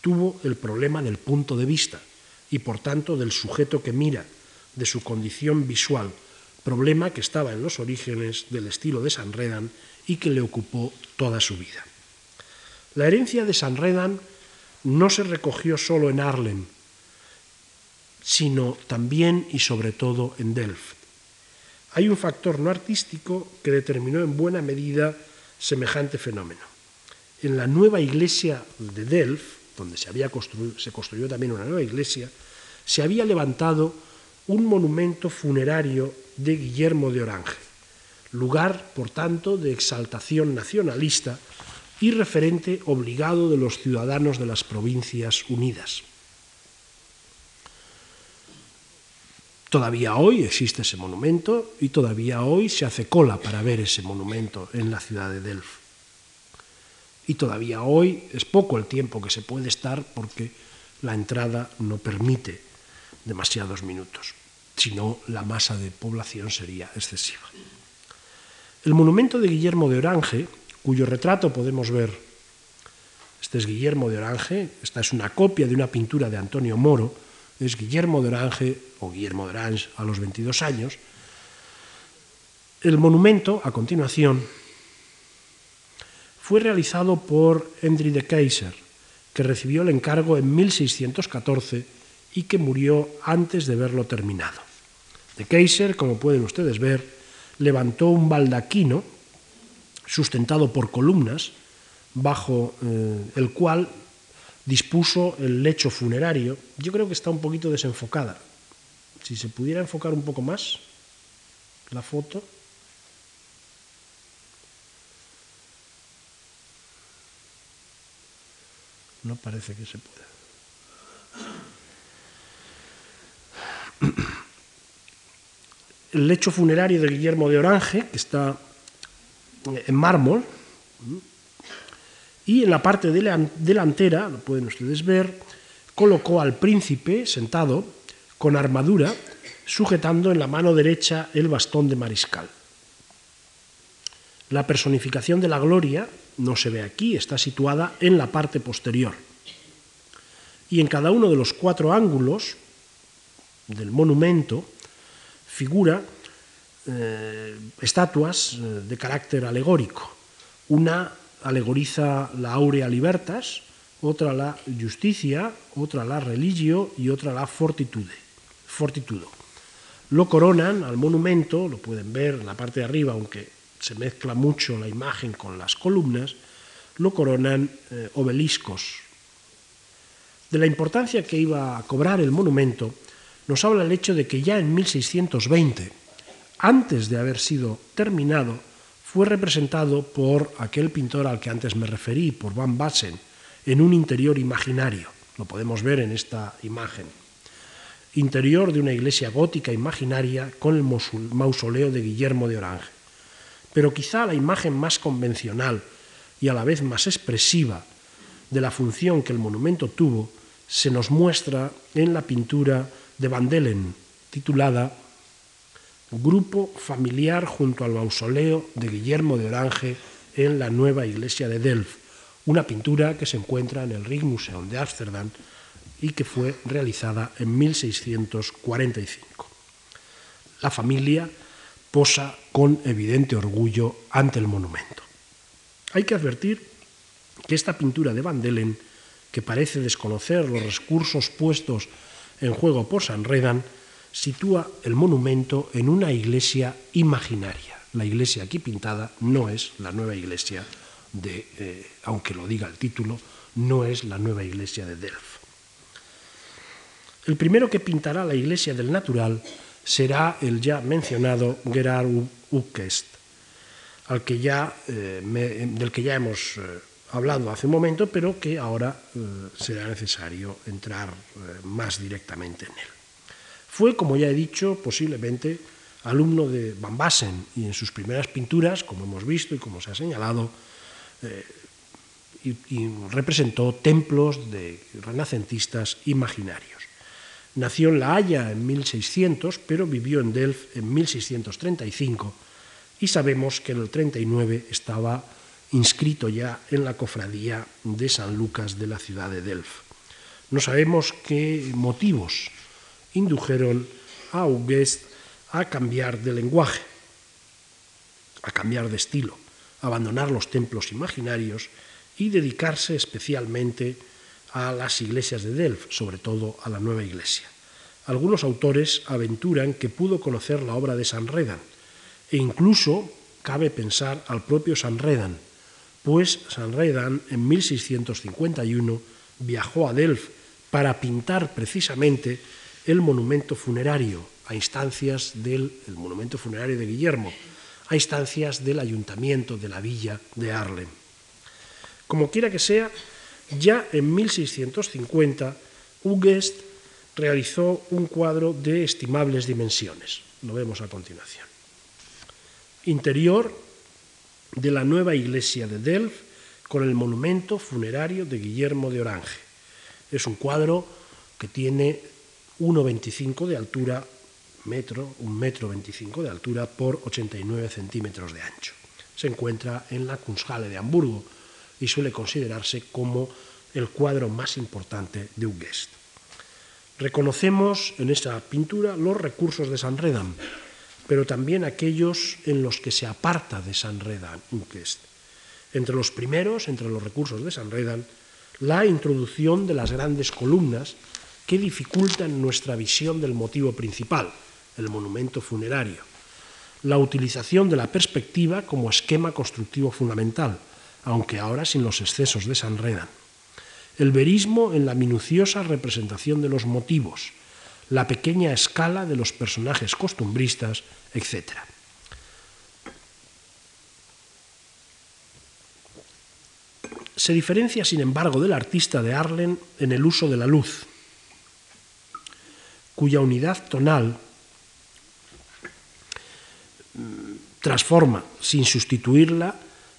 tuvo el problema del punto de vista y por tanto del sujeto que mira, de su condición visual, problema que estaba en los orígenes del estilo de Sanredan y que le ocupó toda su vida. La herencia de Sanredan no se recogió solo en Arlen, sino también y sobre todo en Delft. Hay un factor no artístico que determinó en buena medida semejante fenómeno. En la nueva iglesia de Delft, donde se, había se construyó también una nueva iglesia, se había levantado un monumento funerario de Guillermo de Orange, lugar, por tanto, de exaltación nacionalista y referente obligado de los ciudadanos de las provincias unidas. Todavía hoy existe ese monumento y todavía hoy se hace cola para ver ese monumento en la ciudad de Delft. Y todavía hoy es poco el tiempo que se puede estar porque la entrada no permite demasiados minutos, si no la masa de población sería excesiva. El monumento de Guillermo de Orange, cuyo retrato podemos ver, este es Guillermo de Orange, esta es una copia de una pintura de Antonio Moro, es Guillermo de Orange o Guillermo de Orange a los 22 años. El monumento, a continuación, fue realizado por Henry de Keyser, que recibió el encargo en 1614 y que murió antes de verlo terminado. De Kaiser, como pueden ustedes ver, levantó un baldaquino sustentado por columnas, bajo eh, el cual dispuso el lecho funerario. Yo creo que está un poquito desenfocada. Si se pudiera enfocar un poco más la foto. No parece que se pueda. El lecho funerario de Guillermo de Orange, que está en mármol, y en la parte delantera, lo pueden ustedes ver, colocó al príncipe sentado con armadura, sujetando en la mano derecha el bastón de mariscal. La personificación de la gloria no se ve aquí, está situada en la parte posterior. Y en cada uno de los cuatro ángulos del monumento figura eh, estatuas eh, de carácter alegórico. Una alegoriza la aurea libertas, otra la justicia, otra la religio y otra la fortitude, fortitudo. Lo coronan al monumento, lo pueden ver en la parte de arriba, aunque se mezcla mucho la imagen con las columnas, lo coronan eh, obeliscos. De la importancia que iba a cobrar el monumento, nos habla el hecho de que ya en 1620, antes de haber sido terminado, fue representado por aquel pintor al que antes me referí, por Van Bassen, en un interior imaginario. Lo podemos ver en esta imagen. Interior de una iglesia gótica imaginaria con el mausoleo de Guillermo de Orange. Pero quizá la imagen más convencional y a la vez más expresiva de la función que el monumento tuvo se nos muestra en la pintura de Van Delen, titulada Grupo familiar junto al mausoleo de Guillermo de Orange en la nueva iglesia de Delft, una pintura que se encuentra en el Rijksmuseum de Ámsterdam y que fue realizada en 1645. La familia posa con evidente orgullo ante el monumento. Hay que advertir que esta pintura de Van Delen, que parece desconocer los recursos puestos en juego por Sanredan, sitúa el monumento en una iglesia imaginaria. La iglesia aquí pintada no es la nueva iglesia de, eh, aunque lo diga el título, no es la nueva iglesia de Delft. El primero que pintará la iglesia del natural será el ya mencionado Gerard que ya, eh, del que ya hemos eh, hablado hace un momento, pero que ahora será necesario entrar más directamente en él. Fue, como ya he dicho, posiblemente alumno de Van Bassen y en sus primeras pinturas, como hemos visto y como se ha señalado, eh, representó templos de renacentistas imaginarios. Nació en La Haya en 1600, pero vivió en Delft en 1635 y sabemos que en el 39 estaba inscrito ya en la cofradía de San Lucas de la ciudad de Delft. No sabemos qué motivos indujeron a August a cambiar de lenguaje, a cambiar de estilo, a abandonar los templos imaginarios y dedicarse especialmente a las iglesias de Delft, sobre todo a la nueva iglesia. Algunos autores aventuran que pudo conocer la obra de San Redan, e incluso cabe pensar al propio San Redan, pues San Redan en 1651 viajó a Delft para pintar precisamente el monumento funerario a instancias del monumento funerario de Guillermo, a instancias del ayuntamiento de la villa de Arlen. Como quiera que sea, ya en 1650 Ugest realizó un cuadro de estimables dimensiones. Lo vemos a continuación. Interior de la nueva iglesia de Delft con el monumento funerario de Guillermo de Orange. Es un cuadro que tiene 1,25 de altura, metro, un metro 25 de altura por 89 centímetros de ancho. Se encuentra en la Kunsthalle de Hamburgo y suele considerarse como el cuadro más importante de Ugest. Reconocemos en esta pintura los recursos de San Redan, pero también aquellos en los que se aparta de San Redan Ugest. Entre los primeros, entre los recursos de San Redan, la introducción de las grandes columnas que dificultan nuestra visión del motivo principal, el monumento funerario. La utilización de la perspectiva como esquema constructivo fundamental, aunque ahora sin los excesos de San Redan. El verismo en la minuciosa representación de los motivos, la pequeña escala de los personajes costumbristas, etc. Se diferencia, sin embargo, del artista de Arlen en el uso de la luz, cuya unidad tonal transforma, sin sustituirla,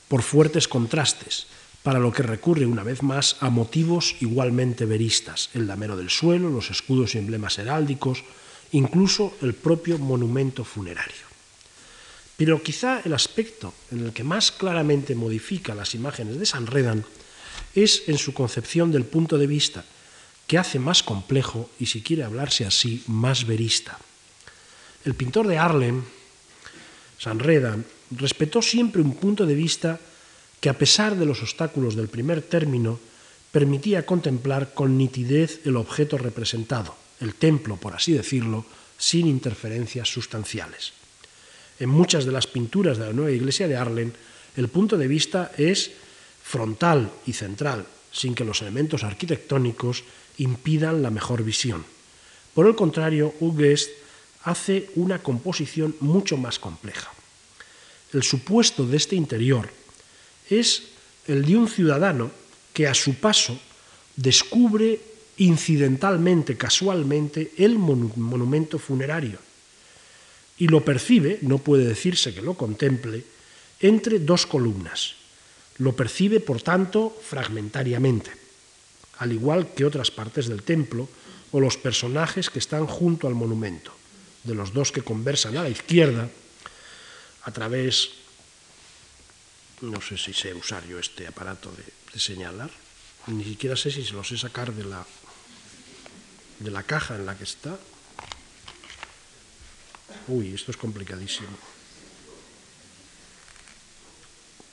por fuertes contrastes, para lo que recurre una vez más a motivos igualmente veristas, el damero del suelo, los escudos y emblemas heráldicos, incluso el propio monumento funerario. Pero quizá el aspecto en el que más claramente modifica las imágenes de San Redan es en su concepción del punto de vista, que hace más complejo y, si quiere hablarse así, más verista. El pintor de Harlem, Sanreda, respetó siempre un punto de vista que, a pesar de los obstáculos del primer término, permitía contemplar con nitidez el objeto representado, el templo, por así decirlo, sin interferencias sustanciales. En muchas de las pinturas de la nueva iglesia de Arlen, el punto de vista es frontal y central, sin que los elementos arquitectónicos impidan la mejor visión. Por el contrario, Ugest hace una composición mucho más compleja. El supuesto de este interior es el de un ciudadano que a su paso descubre incidentalmente, casualmente, el monumento funerario y lo percibe, no puede decirse que lo contemple, entre dos columnas. Lo percibe, por tanto, fragmentariamente, al igual que otras partes del templo o los personajes que están junto al monumento, de los dos que conversan a la izquierda, a través, no sé si sé usar yo este aparato de, señalar, ni siquiera sé si se lo sé sacar de la, de la caja en la que está. Uy, esto es complicadísimo.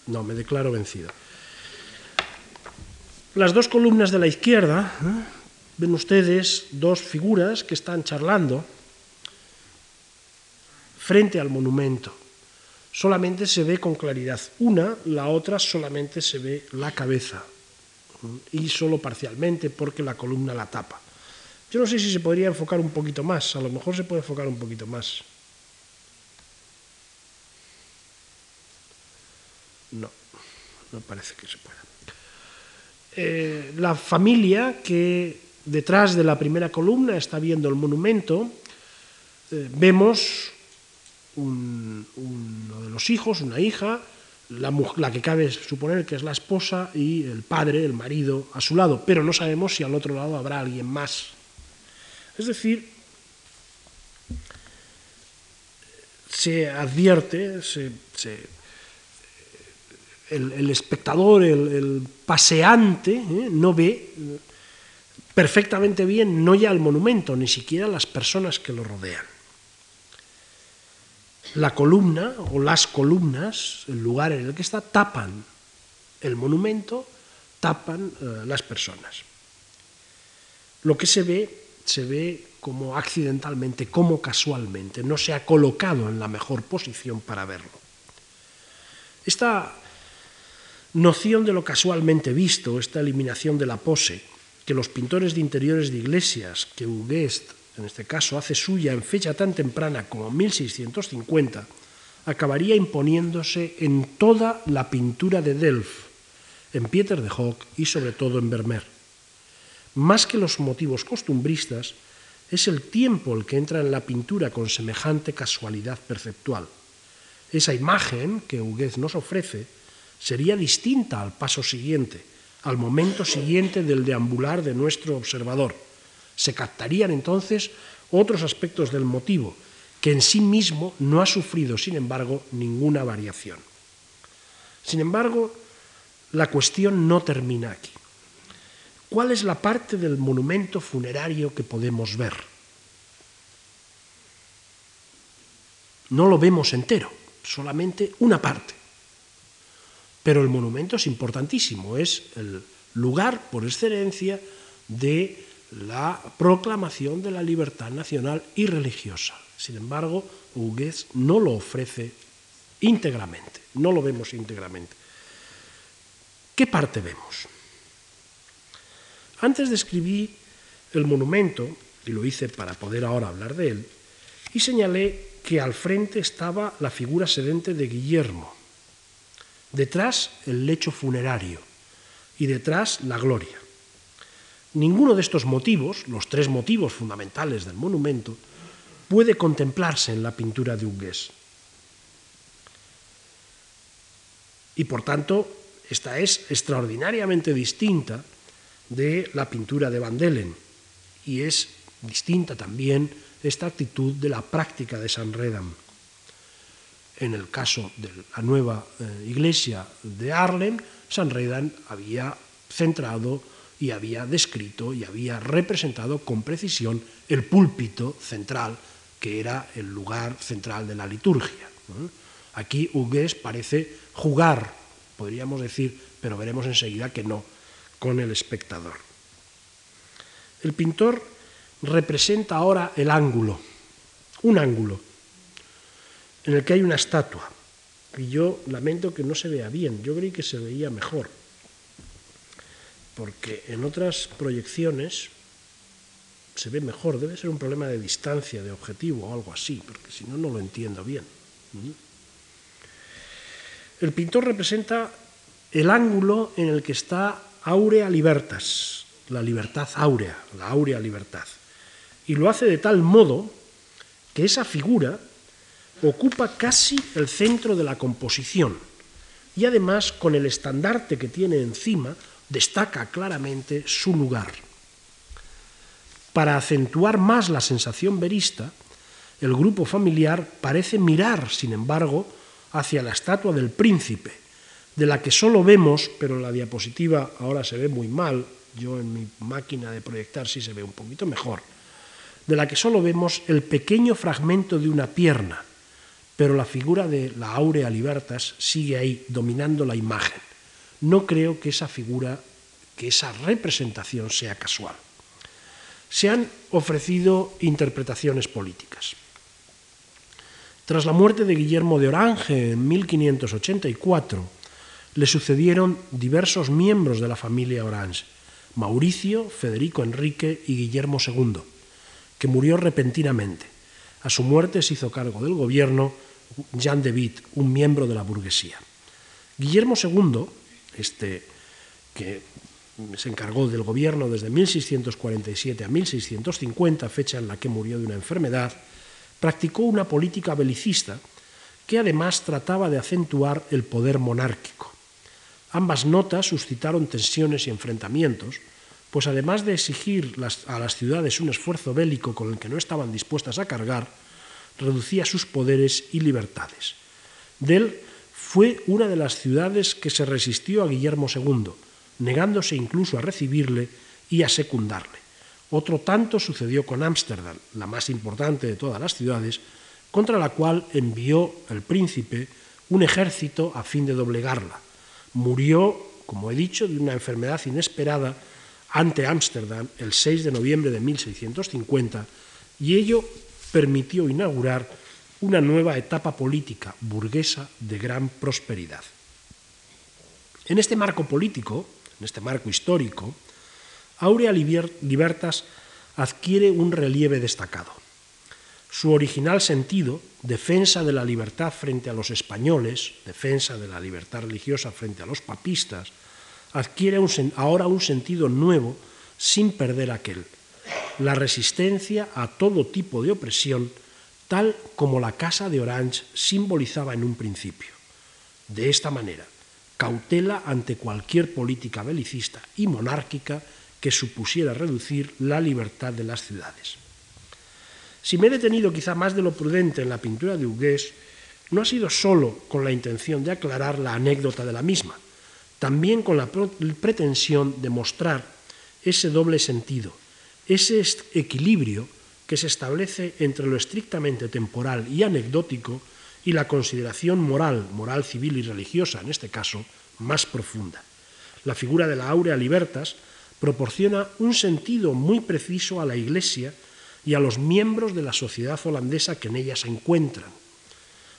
No, me declaro vencido. Las dos columnas de la izquierda, ¿eh? ven ustedes dos figuras que están charlando frente al monumento. Solamente se ve con claridad una, la otra solamente se ve la cabeza y solo parcialmente porque la columna la tapa. Yo no sé si se podría enfocar un poquito más, a lo mejor se puede enfocar un poquito más. No, no parece que se pueda. Eh, la familia que detrás de la primera columna está viendo el monumento, eh, vemos uno de los hijos, una hija, la, que cabe suponer que es la esposa y el padre, el marido, a su lado, pero no sabemos si al otro lado habrá alguien más. Es decir, se advierte, el, espectador, el, paseante, ¿eh? no ve perfectamente bien no ya el monumento, ni siquiera las personas que lo rodean la columna o las columnas, el lugar en el que está, tapan el monumento, tapan eh, las personas. Lo que se ve, se ve como accidentalmente, como casualmente, no se ha colocado en la mejor posición para verlo. Esta noción de lo casualmente visto, esta eliminación de la pose, que los pintores de interiores de iglesias, que Huguest en este caso hace suya en fecha tan temprana como 1650, acabaría imponiéndose en toda la pintura de Delft, en Pieter de Hock y sobre todo en Vermeer. Más que los motivos costumbristas, es el tiempo el que entra en la pintura con semejante casualidad perceptual. Esa imagen que Huguet nos ofrece sería distinta al paso siguiente, al momento siguiente del deambular de nuestro observador se captarían entonces otros aspectos del motivo, que en sí mismo no ha sufrido, sin embargo, ninguna variación. Sin embargo, la cuestión no termina aquí. ¿Cuál es la parte del monumento funerario que podemos ver? No lo vemos entero, solamente una parte. Pero el monumento es importantísimo, es el lugar por excelencia de la proclamación de la libertad nacional y religiosa. Sin embargo, Hugues no lo ofrece íntegramente, no lo vemos íntegramente. ¿Qué parte vemos? Antes describí el monumento, y lo hice para poder ahora hablar de él, y señalé que al frente estaba la figura sedente de Guillermo, detrás el lecho funerario y detrás la gloria. Ninguno de estos motivos, los tres motivos fundamentales del monumento, puede contemplarse en la pintura de Hugues. Y por tanto, esta es extraordinariamente distinta de la pintura de Van Delen y es distinta también esta actitud de la práctica de San Redam. En el caso de la nueva eh, iglesia de Arlen, San Redam había centrado y había descrito y había representado con precisión el púlpito central, que era el lugar central de la liturgia. Aquí Hugues parece jugar, podríamos decir, pero veremos enseguida que no, con el espectador. El pintor representa ahora el ángulo, un ángulo, en el que hay una estatua. Y yo lamento que no se vea bien, yo creí que se veía mejor porque en otras proyecciones se ve mejor, debe ser un problema de distancia, de objetivo o algo así, porque si no, no lo entiendo bien. El pintor representa el ángulo en el que está Aurea Libertas, la libertad áurea, la áurea libertad. Y lo hace de tal modo que esa figura ocupa casi el centro de la composición y además con el estandarte que tiene encima destaca claramente su lugar. Para acentuar más la sensación verista, el grupo familiar parece mirar, sin embargo, hacia la estatua del príncipe, de la que solo vemos, pero la diapositiva ahora se ve muy mal, yo en mi máquina de proyectar sí se ve un poquito mejor, de la que solo vemos el pequeño fragmento de una pierna, pero la figura de la Aurea Libertas sigue ahí, dominando la imagen. No creo que esa figura, que esa representación sea casual. Se han ofrecido interpretaciones políticas. Tras la muerte de Guillermo de Orange en 1584, le sucedieron diversos miembros de la familia Orange, Mauricio, Federico Enrique y Guillermo II, que murió repentinamente. A su muerte se hizo cargo del gobierno Jean de Witt, un miembro de la burguesía. Guillermo II, este, que se encargó del gobierno desde 1647 a 1650, fecha en la que murió de una enfermedad, practicó una política belicista que además trataba de acentuar el poder monárquico. Ambas notas suscitaron tensiones y enfrentamientos, pues además de exigir a las ciudades un esfuerzo bélico con el que no estaban dispuestas a cargar, reducía sus poderes y libertades. Del fue una de las ciudades que se resistió a Guillermo II, negándose incluso a recibirle y a secundarle. Otro tanto sucedió con Ámsterdam, la más importante de todas las ciudades, contra la cual envió el príncipe un ejército a fin de doblegarla. Murió, como he dicho, de una enfermedad inesperada ante Ámsterdam el 6 de noviembre de 1650 y ello permitió inaugurar una nueva etapa política burguesa de gran prosperidad. En este marco político, en este marco histórico, Aurea Libertas adquiere un relieve destacado. Su original sentido, defensa de la libertad frente a los españoles, defensa de la libertad religiosa frente a los papistas, adquiere ahora un sentido nuevo sin perder aquel, la resistencia a todo tipo de opresión, tal como la Casa de Orange simbolizaba en un principio. De esta manera, cautela ante cualquier política belicista y monárquica que supusiera reducir la libertad de las ciudades. Si me he detenido quizá más de lo prudente en la pintura de Hugues, no ha sido solo con la intención de aclarar la anécdota de la misma, también con la pretensión de mostrar ese doble sentido, ese equilibrio que se establece entre lo estrictamente temporal y anecdótico y la consideración moral, moral civil y religiosa en este caso, más profunda. La figura de la Aurea Libertas proporciona un sentido muy preciso a la Iglesia y a los miembros de la sociedad holandesa que en ella se encuentran.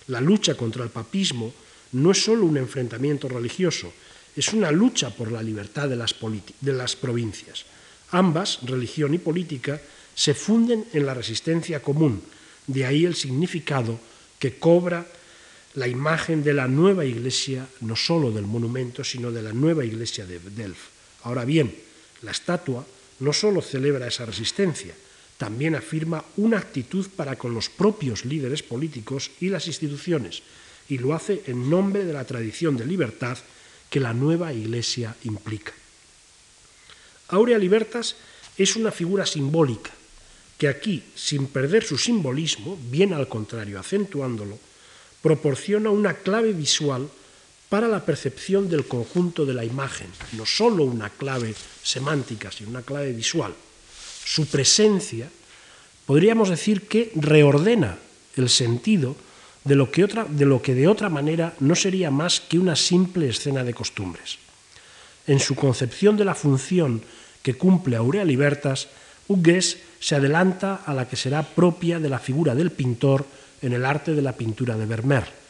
La lucha contra el papismo no es solo un enfrentamiento religioso, es una lucha por la libertad de las, de las provincias. Ambas, religión y política, se funden en la resistencia común, de ahí el significado que cobra la imagen de la nueva iglesia, no solo del monumento, sino de la nueva iglesia de Delft. Ahora bien, la estatua no solo celebra esa resistencia, también afirma una actitud para con los propios líderes políticos y las instituciones, y lo hace en nombre de la tradición de libertad que la nueva Iglesia implica. Aurea Libertas es una figura simbólica que aquí, sin perder su simbolismo, bien al contrario, acentuándolo, proporciona una clave visual para la percepción del conjunto de la imagen, no solo una clave semántica, sino una clave visual. Su presencia, podríamos decir que reordena el sentido de lo que, de, lo que de otra manera no sería más que una simple escena de costumbres. En su concepción de la función que cumple Aurea Libertas, Hugues se adelanta a la que será propia de la figura del pintor en el arte de la pintura de Vermeer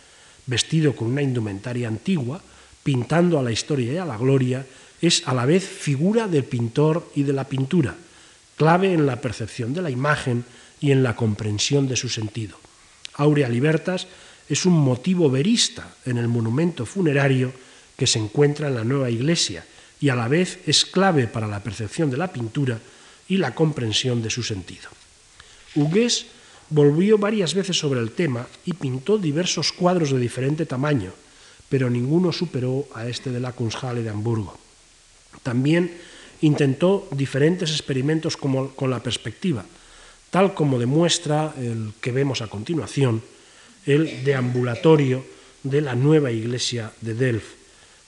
vestido con una indumentaria antigua, pintando a la historia y a la gloria, es a la vez figura del pintor y de la pintura, clave en la percepción de la imagen y en la comprensión de su sentido. Aurea Libertas es un motivo verista en el monumento funerario que se encuentra en la nueva iglesia y a la vez es clave para la percepción de la pintura y la comprensión de su sentido. Hugues volvió varias veces sobre el tema y pintó diversos cuadros de diferente tamaño, pero ninguno superó a este de la Kunsthalle de Hamburgo. También intentó diferentes experimentos con la perspectiva, tal como demuestra el que vemos a continuación, el deambulatorio de la nueva iglesia de Delft,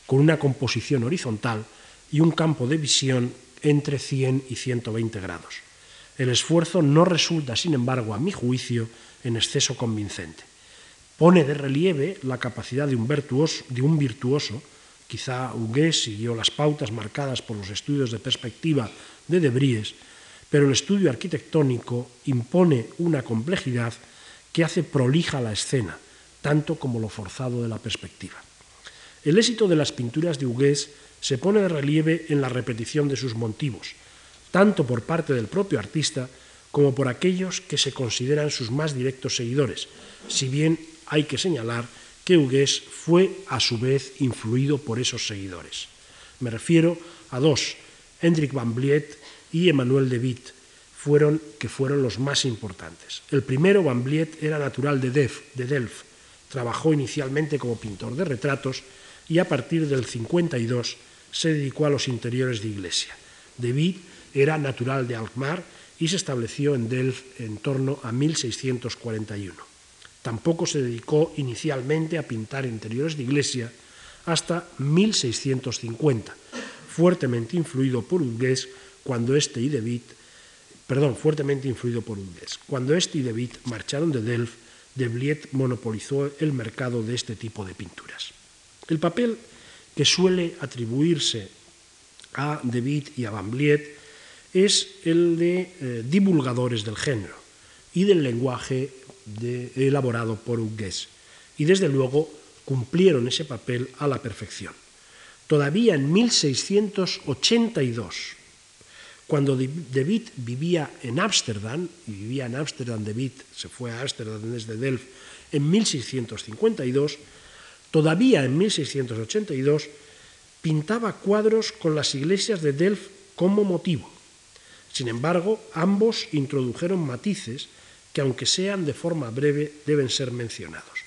con una composición horizontal y un campo de visión entre 100 y 120 grados. El esfuerzo no resulta, sin embargo, a mi juicio, en exceso convincente. Pone de relieve la capacidad de un virtuoso, quizá Hugues siguió las pautas marcadas por los estudios de perspectiva de De Bries, pero el estudio arquitectónico impone una complejidad que hace prolija la escena, tanto como lo forzado de la perspectiva. El éxito de las pinturas de Hugues se pone de relieve en la repetición de sus motivos, tanto por parte del propio artista como por aquellos que se consideran sus más directos seguidores, si bien hay que señalar que Hugues fue a su vez influido por esos seguidores. Me refiero a dos, Hendrik van Bliet y Emmanuel de Witt, fueron, que fueron los más importantes. El primero, Van Bliet, era natural de Delft, trabajó inicialmente como pintor de retratos y a partir del 52 se dedicó a los interiores de iglesia. Witt era natural de Alkmaar y se estableció en Delft en torno a 1641. Tampoco se dedicó inicialmente a pintar interiores de iglesia hasta 1650, fuertemente influido por Hugues cuando este y De perdón, fuertemente influido por. Cuando este y Witt marcharon de Delft, De Bliet monopolizó el mercado de este tipo de pinturas. El papel que suele atribuirse a De Witt y a Van Bliet es el de eh, divulgadores del género y del lenguaje elaborado por Hugues. Y desde luego cumplieron ese papel a la perfección. Todavía en 1682, cuando De Witt vivía en Ámsterdam, y vivía en Ámsterdam, De Witt se fue a Ámsterdam desde Delft en 1652, todavía en 1682 pintaba cuadros con las iglesias de Delft como motivo. Sin embargo, ambos introdujeron matices que, aunque sean de forma breve, deben ser mencionados.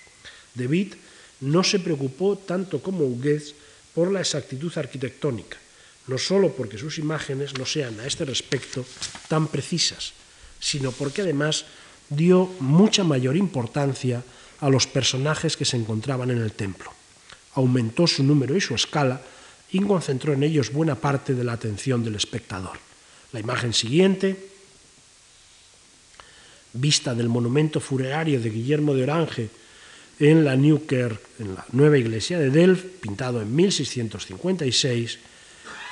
De Witt no se preocupó tanto como Hugues por la exactitud arquitectónica, no solo porque sus imágenes no sean a este respecto tan precisas, sino porque además dio mucha mayor importancia a los personajes que se encontraban en el templo. Aumentó su número y su escala y concentró en ellos buena parte de la atención del espectador. La imagen siguiente, vista del monumento funerario de Guillermo de Orange en la Newkirk, en la nueva iglesia de Delft, pintado en 1656,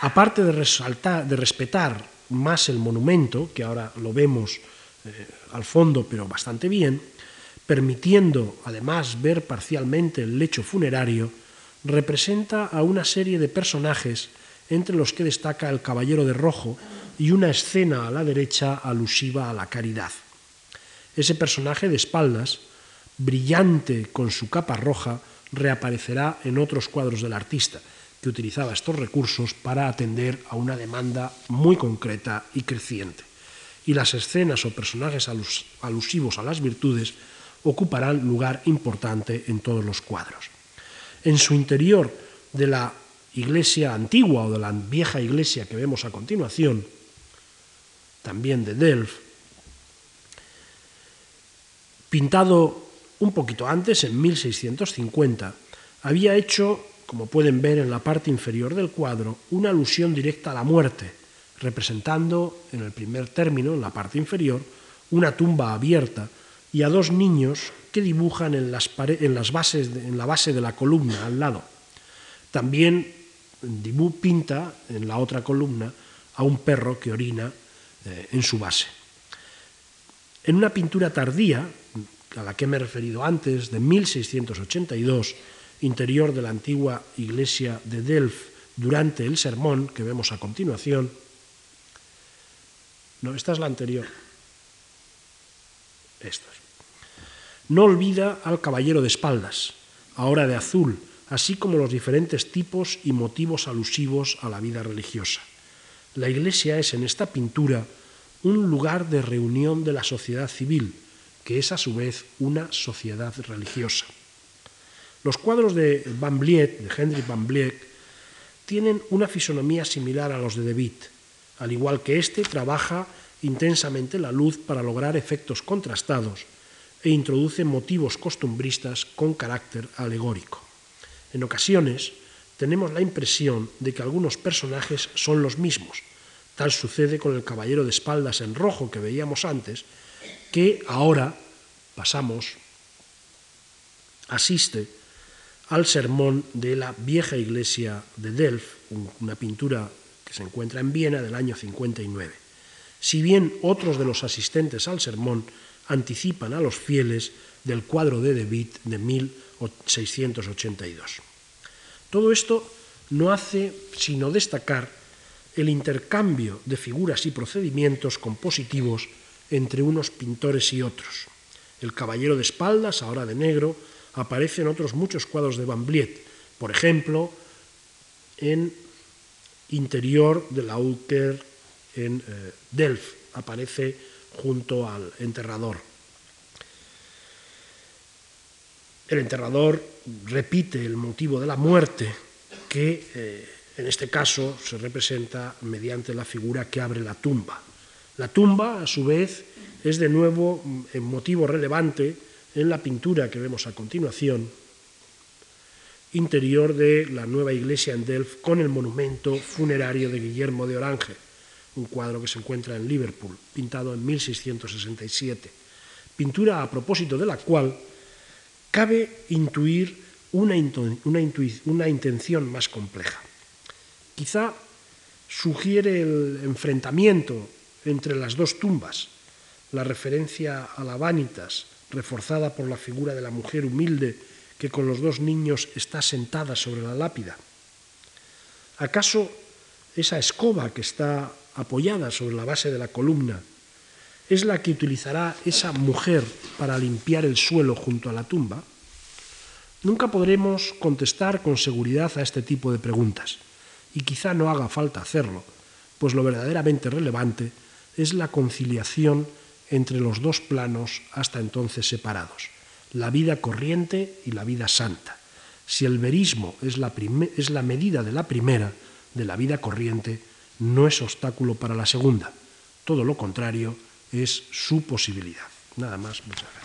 aparte de, resaltar, de respetar más el monumento, que ahora lo vemos eh, al fondo, pero bastante bien, permitiendo además ver parcialmente el lecho funerario, representa a una serie de personajes entre los que destaca el Caballero de Rojo y una escena a la derecha alusiva a la caridad. Ese personaje de espaldas, brillante con su capa roja, reaparecerá en otros cuadros del artista, que utilizaba estos recursos para atender a una demanda muy concreta y creciente. Y las escenas o personajes alusivos a las virtudes ocuparán lugar importante en todos los cuadros. En su interior de la iglesia antigua o de la vieja iglesia que vemos a continuación, también de Delft, pintado un poquito antes, en 1650, había hecho, como pueden ver en la parte inferior del cuadro, una alusión directa a la muerte, representando en el primer término, en la parte inferior, una tumba abierta y a dos niños que dibujan en, las bases en la base de la columna al lado. También Dibú pinta en la otra columna a un perro que orina eh, en su base. En una pintura tardía, a la que me he referido antes, de 1682, interior de la antigua iglesia de Delft, durante el sermón que vemos a continuación, no, esta es la anterior. No olvida al caballero de espaldas, ahora de azul, así como los diferentes tipos y motivos alusivos a la vida religiosa. La iglesia es en esta pintura un lugar de reunión de la sociedad civil, que es a su vez una sociedad religiosa. Los cuadros de Van Bliet, de Hendrik Van Bliet, tienen una fisonomía similar a los de De Witt. Al igual que éste, trabaja intensamente la luz para lograr efectos contrastados e introduce motivos costumbristas con carácter alegórico. En ocasiones tenemos la impresión de que algunos personajes son los mismos. Tal sucede con el caballero de espaldas en rojo que veíamos antes, que ahora pasamos, asiste al sermón de la vieja iglesia de Delft, una pintura que se encuentra en Viena del año 59. Si bien otros de los asistentes al sermón anticipan a los fieles del cuadro de Witt de 1682. Todo esto no hace sino destacar el intercambio de figuras y procedimientos compositivos entre unos pintores y otros. El caballero de espaldas, ahora de negro, aparece en otros muchos cuadros de Van Bliet, por ejemplo, en interior de la Ulker en eh, Delft, aparece junto al enterrador. El enterrador repite el motivo de la muerte que eh, en este caso se representa mediante la figura que abre la tumba. La tumba, a su vez, es de nuevo un motivo relevante en la pintura que vemos a continuación, interior de la nueva iglesia en Delft con el monumento funerario de Guillermo de Orange, un cuadro que se encuentra en Liverpool, pintado en 1667, pintura a propósito de la cual cabe intuir una, intención más compleja. Quizá sugiere el enfrentamiento entre las dos tumbas, la referencia a la vanitas, reforzada por la figura de la mujer humilde que con los dos niños está sentada sobre la lápida. ¿Acaso esa escoba que está apoyada sobre la base de la columna es la que utilizará esa mujer para limpiar el suelo junto a la tumba? Nunca podremos contestar con seguridad a este tipo de preguntas, y quizá no haga falta hacerlo, pues lo verdaderamente relevante es la conciliación entre los dos planos hasta entonces separados, la vida corriente y la vida santa. Si el verismo es la, es la medida de la primera, de la vida corriente, no es obstáculo para la segunda. Todo lo contrario es su posibilidad. Nada más, muchas gracias.